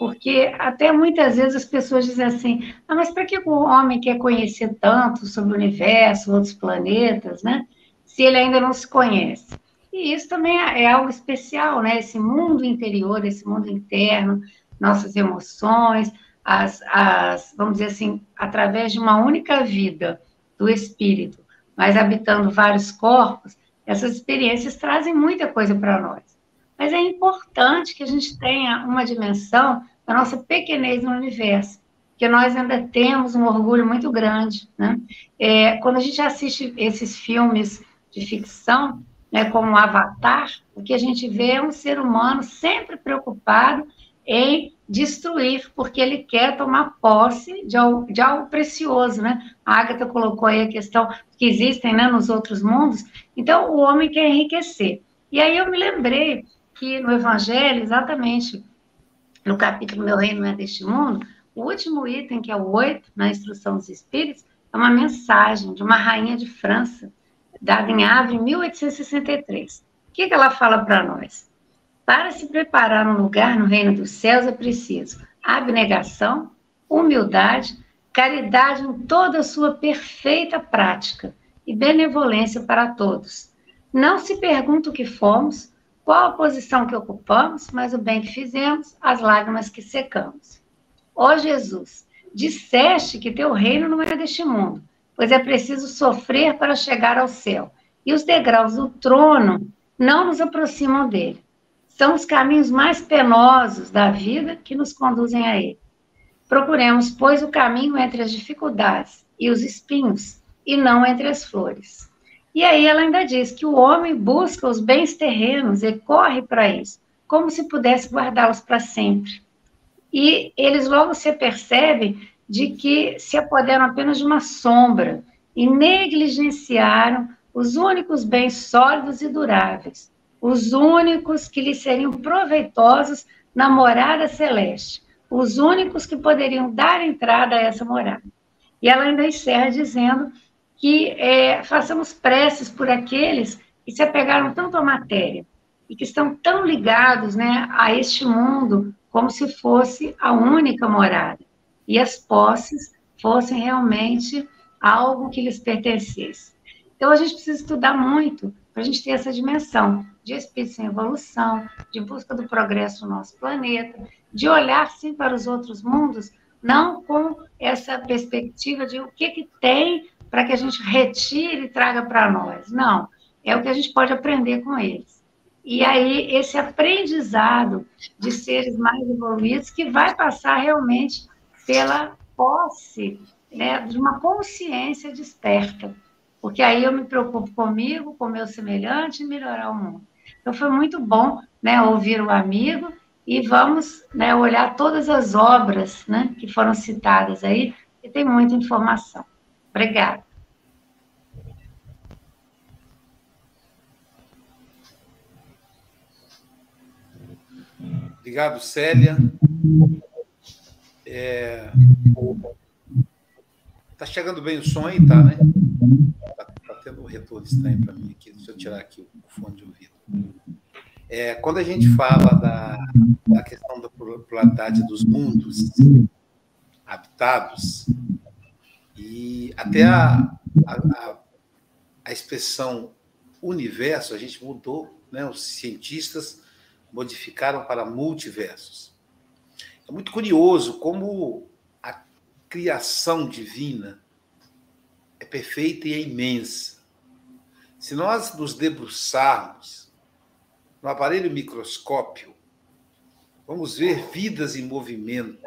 porque até muitas vezes as pessoas dizem assim, ah, mas para que o homem quer conhecer tanto sobre o universo, outros planetas, né, se ele ainda não se conhece? E isso também é, é algo especial, né, esse mundo interior, esse mundo interno, nossas emoções, as, as, vamos dizer assim, através de uma única vida do espírito, mas habitando vários corpos, essas experiências trazem muita coisa para nós. Mas é importante que a gente tenha uma dimensão da nossa pequenez no universo, que nós ainda temos um orgulho muito grande. Né? É, quando a gente assiste esses filmes de ficção, né, como Avatar, o que a gente vê é um ser humano sempre preocupado em destruir, porque ele quer tomar posse de algo, de algo precioso, né? A Agatha colocou aí a questão que existem né, nos outros mundos, então o homem quer enriquecer. E aí eu me lembrei que no Evangelho, exatamente no capítulo Meu Reino é deste mundo, o último item, que é o 8, na Instrução dos Espíritos, é uma mensagem de uma rainha de França, dada em Havre, em 1863. O que, que ela fala para nós? Para se preparar um lugar no reino dos céus é preciso abnegação, humildade, caridade em toda a sua perfeita prática e benevolência para todos. Não se pergunta o que fomos, qual a posição que ocupamos, mas o bem que fizemos, as lágrimas que secamos. Ó Jesus, disseste que teu reino não é deste mundo, pois é preciso sofrer para chegar ao céu, e os degraus do trono não nos aproximam dele são os caminhos mais penosos da vida que nos conduzem a ele. Procuremos, pois, o caminho entre as dificuldades e os espinhos, e não entre as flores. E aí ela ainda diz que o homem busca os bens terrenos e corre para isso, como se pudesse guardá-los para sempre. E eles logo se percebem de que se apoderam apenas de uma sombra e negligenciaram os únicos bens sólidos e duráveis, os únicos que lhe seriam proveitosos na morada celeste, os únicos que poderiam dar entrada a essa morada. E ela ainda encerra dizendo que é, façamos preces por aqueles que se apegaram tanto à matéria e que estão tão ligados né, a este mundo como se fosse a única morada e as posses fossem realmente algo que lhes pertencesse. Então a gente precisa estudar muito para a gente ter essa dimensão de espírito em evolução, de busca do progresso no nosso planeta, de olhar sim para os outros mundos, não com essa perspectiva de o que, que tem para que a gente retire e traga para nós. Não, é o que a gente pode aprender com eles. E aí, esse aprendizado de seres mais evoluídos que vai passar realmente pela posse né, de uma consciência desperta. Porque aí eu me preocupo comigo, com meu semelhante e melhorar o mundo. Então foi muito bom né, ouvir o amigo e vamos né, olhar todas as obras né, que foram citadas aí, que tem muita informação. Obrigada. Obrigado, Célia. É... Tá chegando bem o som aí, tá, né? Tá, tá tendo um retorno estranho para mim aqui. Deixa eu tirar aqui o fone de ouvido. É, quando a gente fala da, da questão da pluralidade dos mundos habitados, e até a, a, a expressão universo, a gente mudou, né? os cientistas modificaram para multiversos. É muito curioso como a criação divina é perfeita e é imensa. Se nós nos debruçarmos no aparelho microscópio, vamos ver vidas em movimento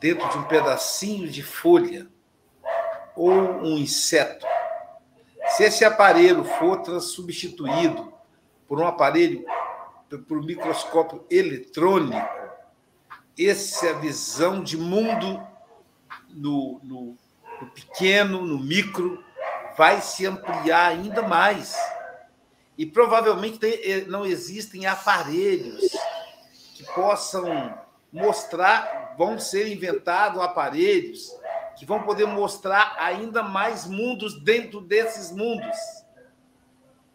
dentro de um pedacinho de folha ou um inseto. Se esse aparelho for substituído por um aparelho por um microscópio eletrônico, essa é visão de mundo no, no, no pequeno, no micro, vai se ampliar ainda mais E provavelmente tem, não existem aparelhos que possam mostrar, vão ser inventados aparelhos que vão poder mostrar ainda mais mundos dentro desses mundos.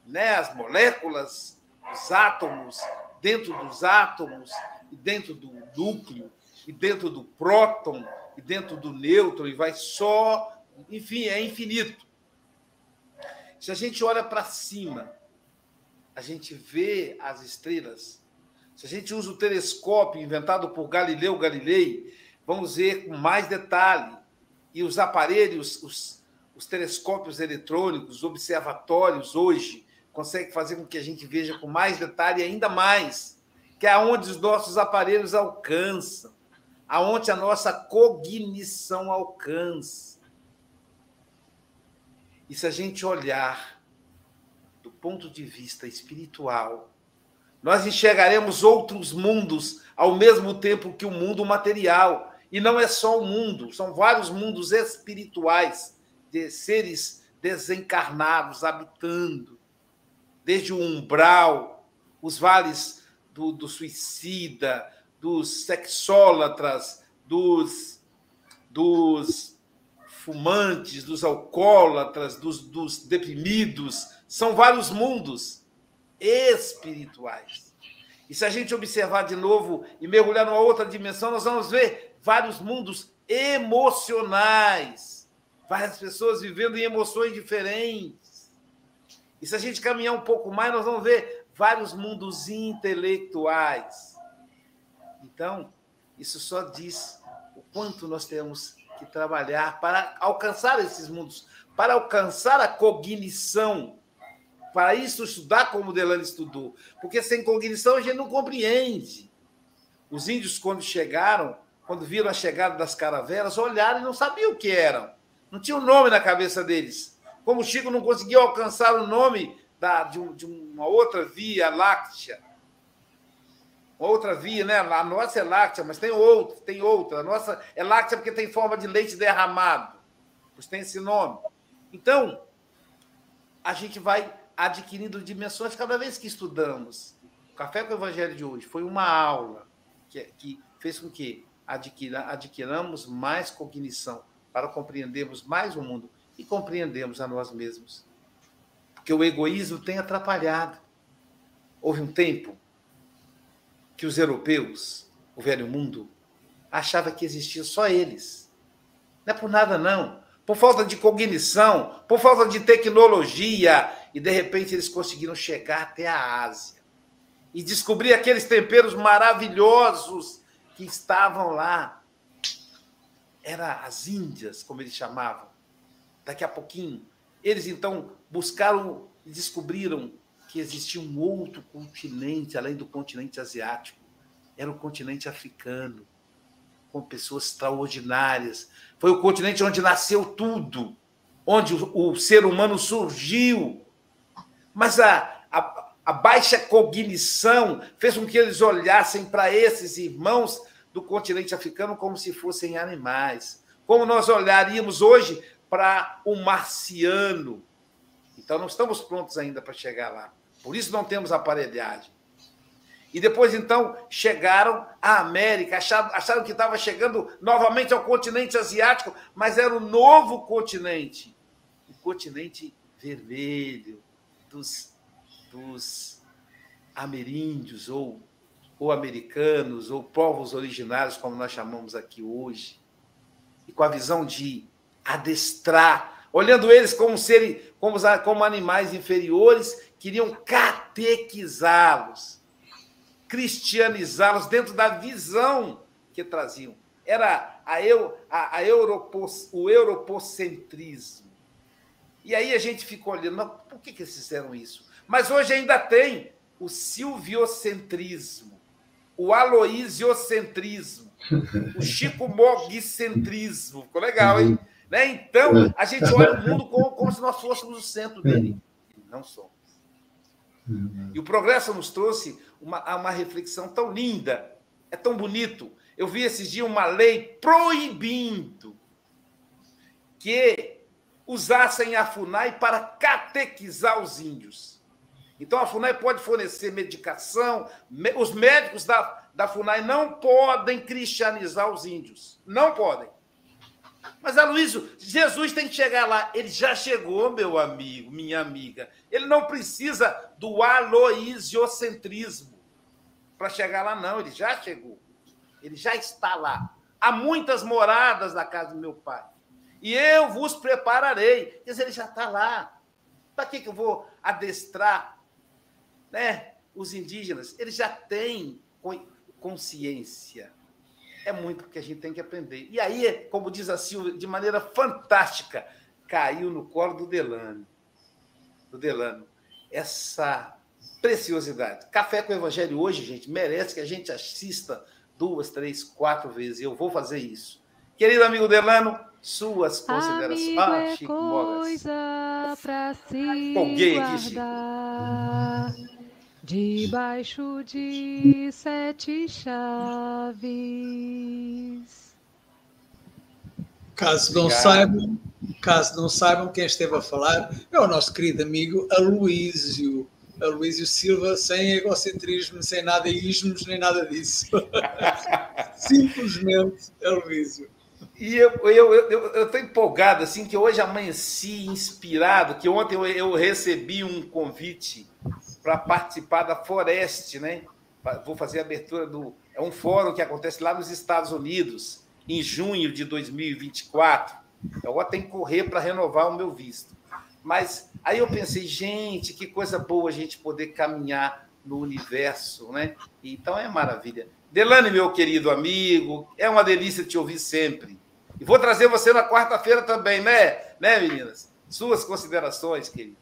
Né? As moléculas, os átomos, dentro dos átomos, e dentro do núcleo, e dentro do próton, e dentro do nêutron, e vai só. Enfim, é infinito. Se a gente olha para cima, a gente vê as estrelas. Se a gente usa o telescópio inventado por Galileu Galilei, vamos ver com mais detalhe. E os aparelhos, os, os telescópios eletrônicos, os observatórios hoje, conseguem fazer com que a gente veja com mais detalhe ainda mais, que é aonde os nossos aparelhos alcançam, aonde a nossa cognição alcança. E se a gente olhar do ponto de vista espiritual, nós enxergaremos outros mundos ao mesmo tempo que o mundo material. E não é só o mundo, são vários mundos espirituais de seres desencarnados habitando, desde o umbral, os vales do, do suicida, dos sexólatras, dos, dos fumantes, dos alcoólatras, dos, dos deprimidos. São vários mundos espirituais. E se a gente observar de novo e mergulhar numa outra dimensão, nós vamos ver vários mundos emocionais. Várias pessoas vivendo em emoções diferentes. E se a gente caminhar um pouco mais, nós vamos ver vários mundos intelectuais. Então, isso só diz o quanto nós temos que trabalhar para alcançar esses mundos, para alcançar a cognição. Para isso, estudar como Delano estudou. Porque sem cognição a gente não compreende. Os índios, quando chegaram, quando viram a chegada das caravelas, olharam e não sabiam o que eram. Não tinha um nome na cabeça deles. Como o Chico não conseguiu alcançar o nome da, de, um, de uma outra via láctea, outra via, né? A nossa é láctea, mas tem outra, tem outra. A nossa é láctea porque tem forma de leite derramado. Pois tem esse nome. Então, a gente vai adquirindo dimensões cada vez que estudamos. O Café com o Evangelho de hoje foi uma aula que, que fez com que adquira, adquiramos mais cognição para compreendermos mais o mundo e compreendermos a nós mesmos. Porque o egoísmo tem atrapalhado. Houve um tempo que os europeus, o velho mundo, achava que existia só eles. Não é por nada, não. Por falta de cognição, por falta de tecnologia, e de repente eles conseguiram chegar até a Ásia e descobrir aqueles temperos maravilhosos que estavam lá. Era as Índias, como eles chamavam. Daqui a pouquinho, eles então buscaram e descobriram que existia um outro continente além do continente asiático. Era o continente africano, com pessoas extraordinárias. Foi o continente onde nasceu tudo, onde o, ser humano surgiu. Mas a, a, a baixa cognição fez com que eles olhassem para esses irmãos do continente africano como se fossem animais. Como nós olharíamos hoje para o um marciano. Então, não estamos prontos ainda para chegar lá. Por isso, não temos aparelhagem. E depois, então, chegaram à América, acharam, acharam que estava chegando novamente ao continente asiático, mas era o novo continente o continente vermelho dos, dos ameríndios ou ou americanos, ou povos originários, como nós chamamos aqui hoje, e com a visão de adestrar, olhando eles como seres, como, como animais inferiores, queriam catequizá-los, cristianizá-los dentro da visão que traziam. Era a, a, a europos, o europocentrismo. E aí a gente ficou olhando, mas por que, que eles fizeram isso? Mas hoje ainda tem o silviocentrismo o aloisiocentrismo, o Chico Mogicentrismo. Ficou legal, hein? Né? Então, a gente olha o mundo como, como se nós fôssemos o centro dele. Não somos. E o progresso nos trouxe uma, uma reflexão tão linda, é tão bonito. Eu vi esses dias uma lei proibindo que usassem a FUNAI para catequizar os índios. Então a FUNAI pode fornecer medicação, os médicos da, da FUNAI não podem cristianizar os índios. Não podem. Mas, Aloysio, Jesus tem que chegar lá. Ele já chegou, meu amigo, minha amiga. Ele não precisa do aloisiocentrismo para chegar lá, não. Ele já chegou. Ele já está lá. Há muitas moradas na casa do meu pai. E eu vos prepararei. Quer dizer, ele já está lá. Para que, que eu vou adestrar né, os indígenas? Eles já têm consciência. É muito que a gente tem que aprender. E aí, como diz a Silvia, de maneira fantástica, caiu no colo do Delano. Do Delano. Essa preciosidade. Café com o Evangelho hoje, gente, merece que a gente assista duas, três, quatro vezes. Eu vou fazer isso. Querido amigo Delano, suas considerações. Amigo ah, é Chico coisa para se aqui, Chico. Debaixo de sete chaves. Caso não saibam, caso não saibam quem esteve a falar, é o nosso querido amigo Aloísio. Aloísio Silva, sem egocentrismo, sem nada ismos, nem nada disso. Simplesmente Aloísio. E eu eu, eu, eu empolgado, assim, que hoje amanheci inspirado, que ontem eu, eu recebi um convite para participar da Forest, né? Vou fazer a abertura do. É um fórum que acontece lá nos Estados Unidos, em junho de 2024. Eu vou ter que correr para renovar o meu visto. Mas aí eu pensei, gente, que coisa boa a gente poder caminhar no universo, né? Então é maravilha. Delane, meu querido amigo, é uma delícia te ouvir sempre. E vou trazer você na quarta-feira também, né, né, meninas? Suas considerações, querido.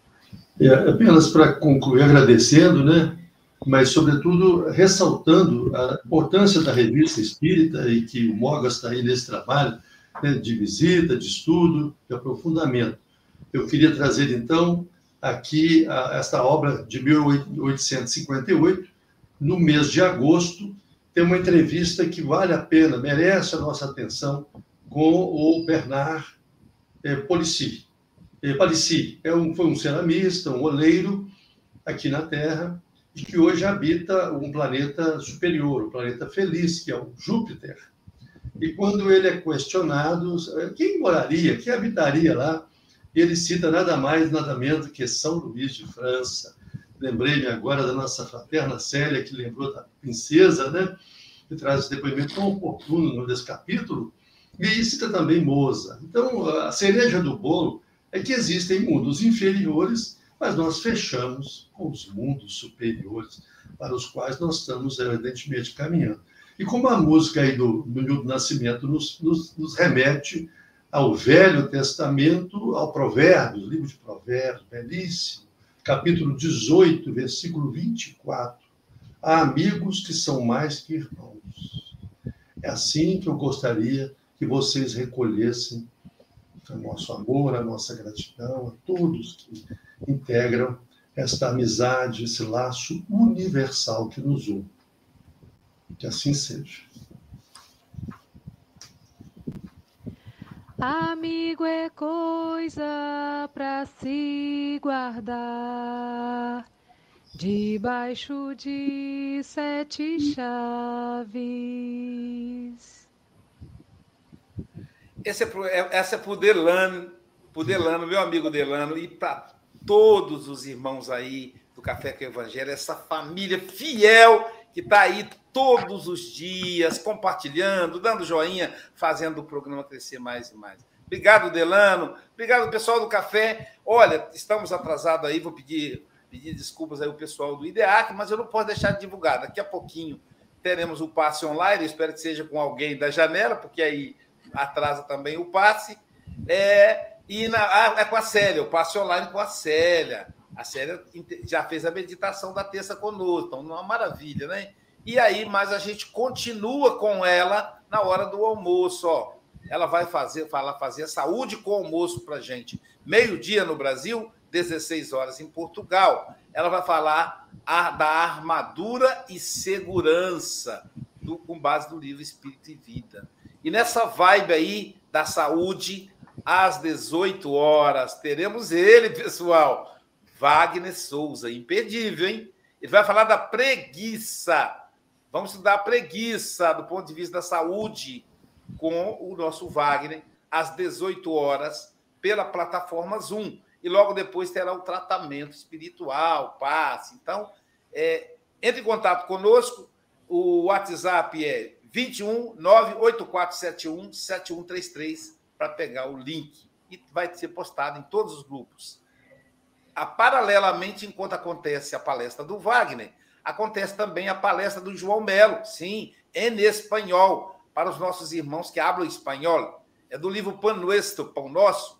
É, apenas para concluir agradecendo, né? Mas, sobretudo, ressaltando a importância da revista espírita e que o Mogas está aí nesse trabalho né, de visita, de estudo, de aprofundamento. Eu queria trazer, então, aqui a, esta obra de 1858, no mês de agosto, tem uma entrevista que vale a pena, merece a nossa atenção, com o Bernard é, Polici. É, Palissy é um, foi um ceramista, um oleiro aqui na Terra, e que hoje habita um planeta superior, o um planeta feliz, que é o Júpiter. E quando ele é questionado, quem moraria, quem habitaria lá, ele cita nada mais, nada menos que São Luís de França. Lembrei-me agora da nossa fraterna Célia, que lembrou da princesa, né? Que traz esse depoimento tão oportuno nesse capítulo, e cita também Moza. Então, a cereja do bolo é que existem mundos inferiores, mas nós fechamos com os mundos superiores, para os quais nós estamos, evidentemente, caminhando. E como a música aí do, do Nascimento nos, nos, nos remete ao Velho Testamento, ao Provérbios, livro de Provérbios, belíssimo, capítulo 18, versículo 24. Há amigos que são mais que irmãos. É assim que eu gostaria que vocês recolhessem o nosso amor, a nossa gratidão a todos que integram esta amizade, esse laço universal que nos une. Que assim seja. Amigo é coisa para se guardar debaixo de sete chaves. Esse é, é, essa é para o Delano, pro Delano, meu amigo Delano, e para todos os irmãos aí do Café com o Evangelho, essa família fiel que está aí todos os dias, compartilhando, dando joinha, fazendo o programa crescer mais e mais. Obrigado, Delano. Obrigado, pessoal do café. Olha, estamos atrasados aí, vou pedir, pedir desculpas aí ao pessoal do IDEAC, mas eu não posso deixar de divulgar. Daqui a pouquinho teremos o passe online, espero que seja com alguém da janela, porque aí atrasa também o passe. É, e na, ah, é com a Célia, o passe online com a Célia. A Célia já fez a meditação da terça conosco, então uma maravilha, né? E aí, mas a gente continua com ela na hora do almoço, ó. Ela vai fazer, falar, fazer saúde com almoço para gente. Meio-dia no Brasil, 16 horas em Portugal. Ela vai falar a, da armadura e segurança, do, com base no livro Espírito e Vida. E nessa vibe aí da saúde, às 18 horas, teremos ele, pessoal. Wagner Souza, imperdível, hein? Ele vai falar da preguiça. Vamos estudar a preguiça do ponto de vista da saúde com o nosso Wagner às 18 horas pela plataforma Zoom. E logo depois terá o tratamento espiritual, passe. Então, é, entre em contato conosco. O WhatsApp é 21 98471 7133 para pegar o link. E vai ser postado em todos os grupos. A, paralelamente, enquanto acontece a palestra do Wagner, acontece também a palestra do João Melo, sim, em espanhol, para os nossos irmãos que hablam espanhol. É do livro Pan Nuestro, Pão Nosso.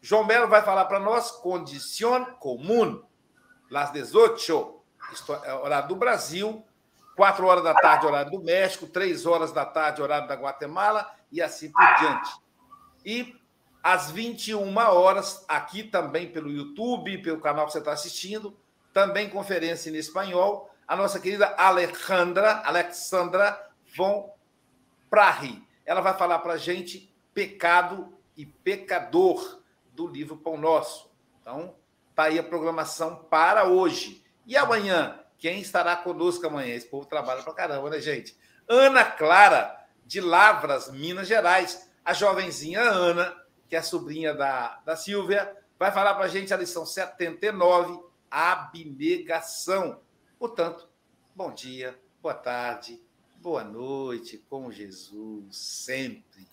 João Melo vai falar para nós condição comum, las 18, é horário do Brasil, 4 horas da tarde, horário do México, 3 horas da tarde, horário da Guatemala, e assim por diante. E às 21 horas, aqui também pelo YouTube, pelo canal que você está assistindo, também conferência em espanhol, a nossa querida Alejandra, Alexandra von Prahi. Ela vai falar para a gente pecado e pecador do livro Pão Nosso. Então, está aí a programação para hoje. E amanhã, quem estará conosco amanhã? Esse povo trabalha para caramba, né, gente? Ana Clara, de Lavras, Minas Gerais. A jovenzinha Ana, que é sobrinha da, da Silvia, vai falar para a gente a lição 79, abnegação. Portanto, bom dia, boa tarde, boa noite com Jesus sempre.